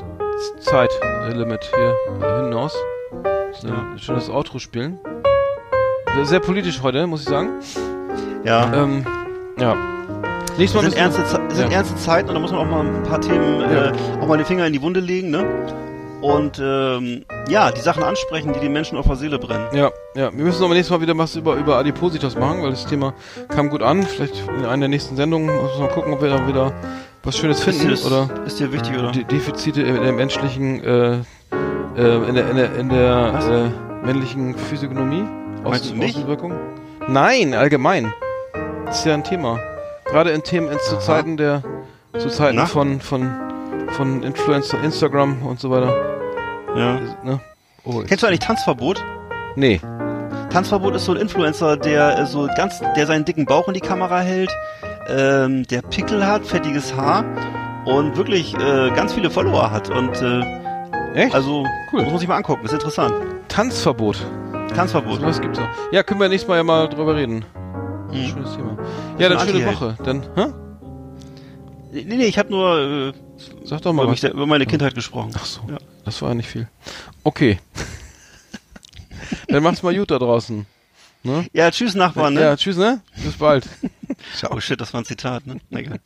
Zeitlimit hier äh, hinaus. So, Ja. Schon das Outro spielen. Sehr- Sehr politisch heute, muss ich sagen. Ja. Ähm, ja. Nächstes Mal sind müssen ernste, wir- Ze- sind ja. ernste Zeiten und da muss man auch mal ein paar Themen, Ja. äh, auch mal den Finger in die Wunde legen, ne? Und ähm, ja, die Sachen ansprechen, die die Menschen auf der Seele brennen. Ja, ja. Wir müssen aber nächstes Mal wieder was über, über Adipositas machen, weil das Thema kam gut an. Vielleicht in einer der nächsten Sendungen muss man gucken, ob wir da wieder was Schönes finden ist, oder ist dir wichtig, oder? De Defizite in der menschlichen, äh, äh, in der, in der, in der äh, männlichen Physiognomie? Meinst du mich? Außenwirkung? Nein, allgemein. Ist ja ein Thema. Gerade in Themen, in, zu. Zeiten der, zu Zeiten Na? von, von, von Influencer, Instagram und so weiter. Ja. Ne? Oh, Kennst du eigentlich Tanzverbot? Nee. Tanzverbot ist so ein Influencer, der äh, so ganz, der seinen dicken Bauch in die Kamera hält, ähm, der Pickel hat, fettiges Haar und wirklich äh, ganz viele Follower hat. Und äh, Echt? also Cool. muss man sich mal angucken, ist interessant. Tanzverbot. Tanzverbot. Sowas gibt's auch. Ja, können wir nächstes Mal ja mal drüber reden. Mhm. Schönes Thema. Ja, dann schöne. Woche. Dann, hä? Nee, nee, ich habe nur äh, Sag doch mal über, was. mich, über meine Kindheit gesprochen. Ach so, Ja. das war ja nicht viel. Okay. Dann macht's mal gut da draußen. Ne? Ja, tschüss Nachbarn, ne? Ja, tschüss, ne? Bis bald. Oh shit, das war ein Zitat, ne? Na egal.